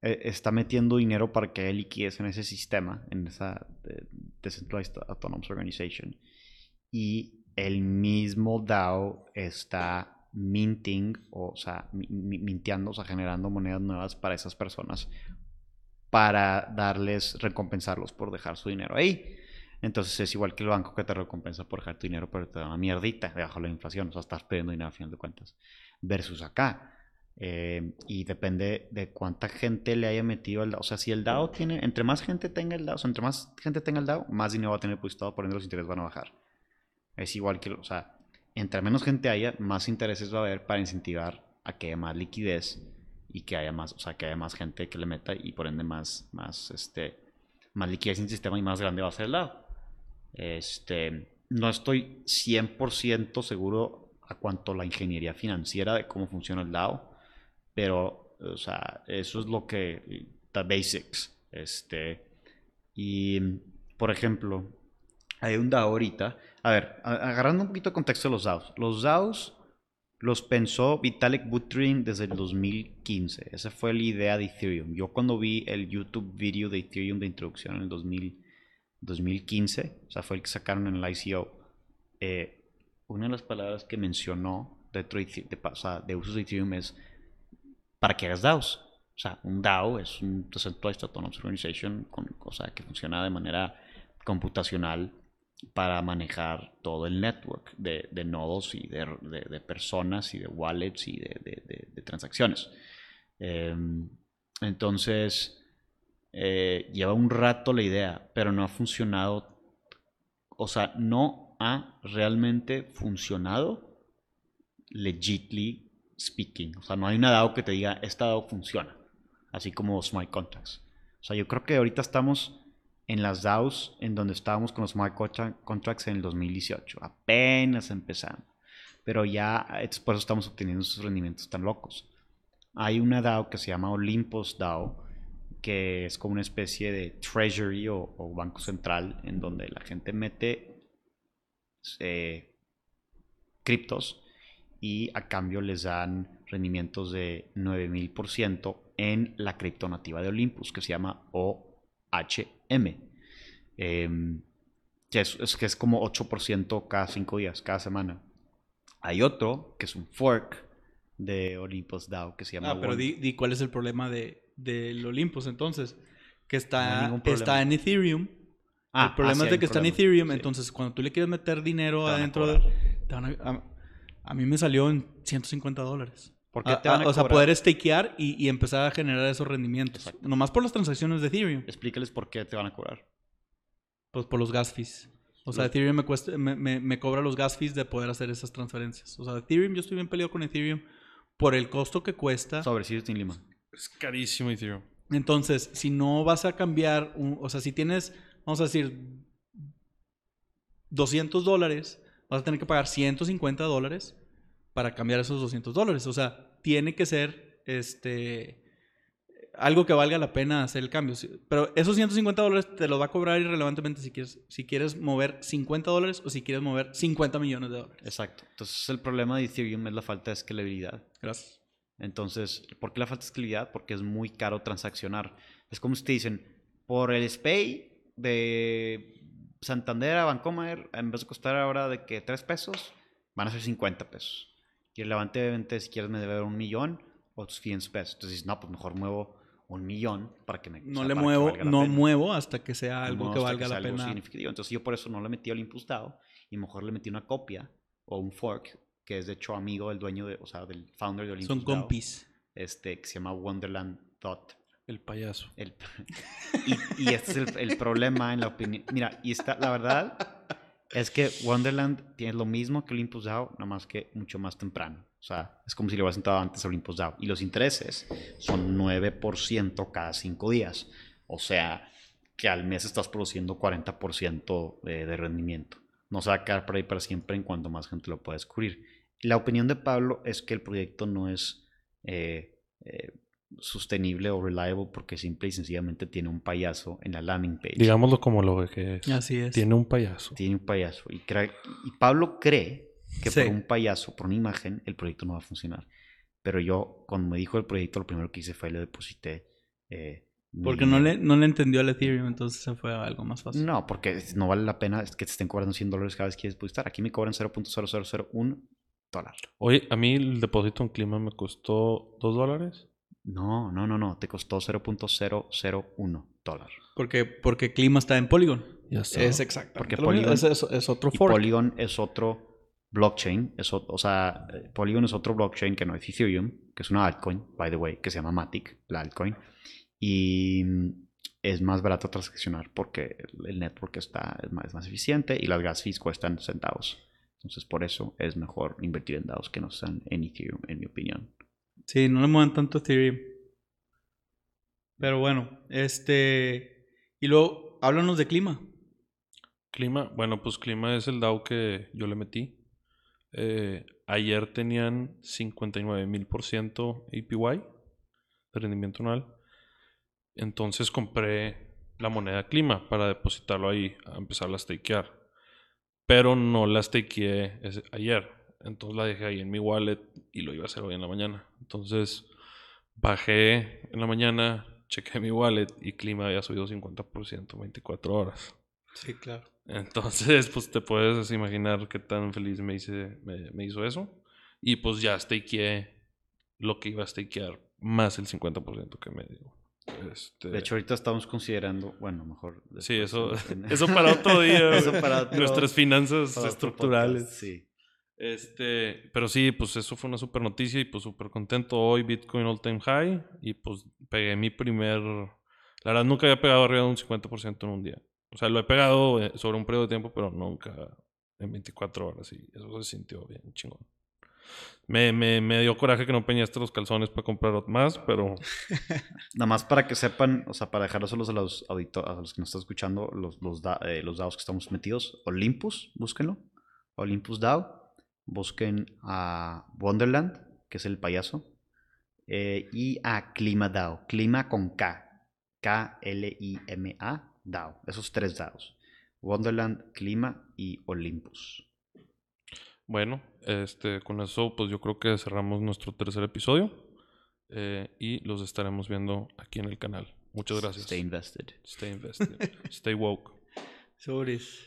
Speaker 1: eh, está metiendo dinero para que haya liquidez en ese sistema, en esa eh, Decentralized Autonomous Organization. Y el mismo DAO está minting, o sea, mi- mi- minteando, o sea, generando monedas nuevas para esas personas para darles, recompensarlos por dejar su dinero ahí. Entonces es igual que el banco que te recompensa por dejar tu dinero, pero te da una mierdita debajo de la inflación. O sea, estás perdiendo dinero a final de cuentas. Versus acá. Eh, y depende de cuánta gente le haya metido al DAO. O sea, si el DAO tiene, entre más gente tenga el DAO, o sea, entre más gente tenga el DAO, más dinero va a tener depositado, por ende los intereses van a bajar. Es igual que, o entre menos gente haya, más intereses va a haber para incentivar a que haya más liquidez y que haya más, o sea, que haya más gente que le meta y por ende más, más, este, más liquidez en el sistema y más grande va a ser el DAO. Este, no estoy 100% seguro a cuanto la ingeniería financiera de cómo funciona el DAO, pero, o sea, eso es lo que, the basics, este, y, por ejemplo, hay un DAO ahorita, a ver, agarrando un poquito de contexto de los DAOs, los DAOs los pensó Vitalik Buterin desde el 2015. Esa fue la idea de Ethereum. Yo cuando vi el YouTube video de Ethereum de introducción en el 2000, 2015, o sea, fue el que sacaron en el ICO, eh, una de las palabras que mencionó dentro de, de, o sea, de usos de Ethereum es para que hagas DAOs. O sea, un DAO es un Decentralized Autonomous Organization con, o sea, que funciona de manera computacional para manejar todo el network de, nodos y de, personas y de wallets y de, transacciones. Em, entonces, eh, lleva un rato la idea, pero no ha funcionado. O sea, no ha realmente funcionado legitly speaking. O sea, no hay una DAO que te diga, esta DAO funciona. Así como Smart Contracts. O sea, yo creo que ahorita estamos en las DAOs en donde estábamos con los Smart Contra- Contracts en el 2018. Apenas empezando. Pero ya, por eso estamos obteniendo esos rendimientos tan locos. Hay una DAO que se llama Olympus DAO, que es como una especie de treasury o, banco central en donde la gente mete eh, criptos y a cambio les dan rendimientos de 9000% en la cripto nativa de Olympus que se llama OHM. Em, que es, es que es como 8% cada 5 días, cada semana. Hay otro que es un fork de Olympus DAO que se llama
Speaker 2: Ah, pero di, di cuál es el problema de, del Olympus entonces. Que está, está en Ethereum.
Speaker 1: Ah,
Speaker 2: el problema
Speaker 1: ah, sí,
Speaker 2: es de que está en. Ethereum.
Speaker 1: Sí.
Speaker 2: Entonces, cuando tú le quieres meter dinero adentro de. a mí me salió en 150 dólares.
Speaker 1: ¿Por qué
Speaker 2: A-
Speaker 1: te van
Speaker 2: a-
Speaker 1: a
Speaker 2: o sea, poder stakear y, y empezar a generar esos rendimientos.
Speaker 1: Exacto.
Speaker 2: Nomás por las transacciones de Ethereum.
Speaker 1: Explícales por qué te van a cobrar.
Speaker 2: Pues por los gas fees. O sea,
Speaker 1: Los-
Speaker 2: Ethereum me, cuesta, me, me- me cobra los gas fees de poder hacer esas transferencias. O sea, Ethereum, yo estoy bien peleado con Ethereum por el costo que cuesta.
Speaker 1: Sobre Sirius in Lima.
Speaker 3: Es carísimo Ethereum.
Speaker 2: Entonces, si no vas a cambiar, un- o sea, si tienes, vamos a decir, 200 dólares, vas a tener que pagar 150 dólares para cambiar esos 200 dólares. O sea, tiene que ser este algo que valga la pena hacer el cambio. Pero esos 150 dólares te los va a cobrar irrelevantemente si quieres, si quieres mover 50 dólares o si quieres mover 50 millones de dólares.
Speaker 1: Exacto. Entonces el problema de Ethereum es la falta de escalabilidad.
Speaker 2: Gracias.
Speaker 1: Entonces, ¿por qué la falta de escalabilidad? Porque es muy caro transaccionar. Es como si te dicen, por el SPAY de Santander a Bancomer, en vez de costar ahora de que 3 pesos, van a ser 50 pesos. Y el levante de venta, si quieres me debe un millón, otros 500 pesos. Entonces dices, no, pues mejor muevo un millón para que me... o
Speaker 2: No
Speaker 1: sea,
Speaker 2: le
Speaker 1: que
Speaker 2: muevo, no
Speaker 1: pena.
Speaker 2: muevo hasta que sea
Speaker 1: No
Speaker 2: algo
Speaker 1: muevo
Speaker 2: que valga
Speaker 1: sea
Speaker 2: la
Speaker 1: algo
Speaker 2: pena.
Speaker 1: significativo. Entonces yo por eso no le metí al Impulse DAO y mejor le metí una copia o un fork que es de hecho amigo del dueño de, o sea, del founder de Olympus
Speaker 2: Son compis.
Speaker 1: este que se llama Wonderland Thought.
Speaker 3: El payaso.
Speaker 1: El- y, y este es el, el problema en la opinión. Mira, y está, la verdad es que Wonderland tiene lo mismo que Olympus DAO, nada más que mucho más temprano. O sea, es como si le hubieras entrado antes a Olympus DAO. Y los intereses son 9% cada 5 días. O sea, que al mes estás produciendo 40% de, de rendimiento. No se va a quedar por ahí para siempre en cuanto más gente lo pueda descubrir. La opinión de Pablo es que el proyecto no es eh, eh, sostenible o reliable porque simple y sencillamente tiene un payaso en la landing page.
Speaker 3: Digámoslo como lo que es.
Speaker 2: Así es.
Speaker 3: Tiene un payaso.
Speaker 1: Tiene un payaso. Y, Pablo cree que
Speaker 2: Sí.
Speaker 1: por un payaso, por una imagen, el proyecto no va a funcionar. Pero yo, cuando me dijo el proyecto, lo primero que hice fue le deposité. eh, mi
Speaker 2: Porque no le, no le entendió al Ethereum, entonces se fue a algo más fácil.
Speaker 1: No, porque no vale la pena que te estén cobrando 100 dólares cada vez que quieres depositar. Aquí me cobran 0.0001 dólar.
Speaker 3: Oye, a mí el depósito en clima me costó 2 dólares.
Speaker 1: No, no, no, no. Te costó 0.001 dólar.
Speaker 2: Porque, porque Clima está en Polygon.
Speaker 3: Ya está.
Speaker 2: Es exactamente
Speaker 1: Porque. Polygon-
Speaker 2: Es, es- es otro
Speaker 1: Y
Speaker 2: fork.
Speaker 1: Polygon es otro blockchain. Es, o, o sea, eh, Polygon es otro blockchain que no es Ethereum, que es una altcoin, by the way, que se llama Matic, la altcoin. Y mm, es más barato transaccionar porque el- el network está, es, más, es más eficiente y las gas fees cuestan centavos. Entonces, por eso es mejor invertir en DAOs que no sean en Ethereum, en mi opinión.
Speaker 2: Sí, no le muevan tanto Ethereum. Pero bueno, este... Y luego, háblanos de Clima.
Speaker 3: Clima, bueno, pues Clima es el DAO que yo le metí. Eh, ayer tenían 59 mil por ciento APY de rendimiento anual. Entonces compré la moneda Clima para depositarlo ahí, a empezar a stakear. Pero no la stakeé ayer. Entonces la dejé ahí en mi wallet y lo iba a hacer hoy en la mañana. Entonces bajé en la mañana, chequé mi wallet y Clima había subido 50% en 24 horas.
Speaker 2: Sí, claro.
Speaker 3: Entonces, pues te puedes imaginar qué tan feliz me, hice, me, me hizo eso. Y pues ya stakeé lo que iba a stakear más el 50% que me dio. Este,
Speaker 1: De hecho, ahorita estamos considerando, bueno, mejor.
Speaker 3: sí, eso, eso para otro día.
Speaker 1: Eso para otro-
Speaker 3: Nuestras finanzas
Speaker 1: para otro
Speaker 3: estructurales.
Speaker 1: podcast, Sí.
Speaker 3: Este, pero sí, pues eso fue una super noticia y pues súper contento. Hoy Bitcoin all time high y pues pegué mi primer... La verdad nunca había pegado arriba de un 50% en un día. O sea, lo he pegado eh, sobre un periodo de tiempo, pero nunca en 24 horas y eso se sintió bien chingón. Me, me, me dio coraje que no peñaste los calzones para comprar más, pero
Speaker 1: Nada más para que sepan, o sea, para dejárselos a los auditores, a los que nos están escuchando, los, los, da- eh, los DAOs que estamos metidos, Olympus, búsquenlo. Olympus DAO. Busquen a Wonderland, que es el payaso. eh, y a Clima DAO. Clima con K. K-L-I-M-A DAO. Esos tres DAOs. Wonderland, Clima y Olympus.
Speaker 3: bueno, este, con eso pues yo creo que cerramos nuestro tercer episodio eh, y los estaremos viendo aquí en el canal. Muchas gracias.
Speaker 1: Stay invested.
Speaker 3: Stay invested. Stay woke.
Speaker 2: Sobres.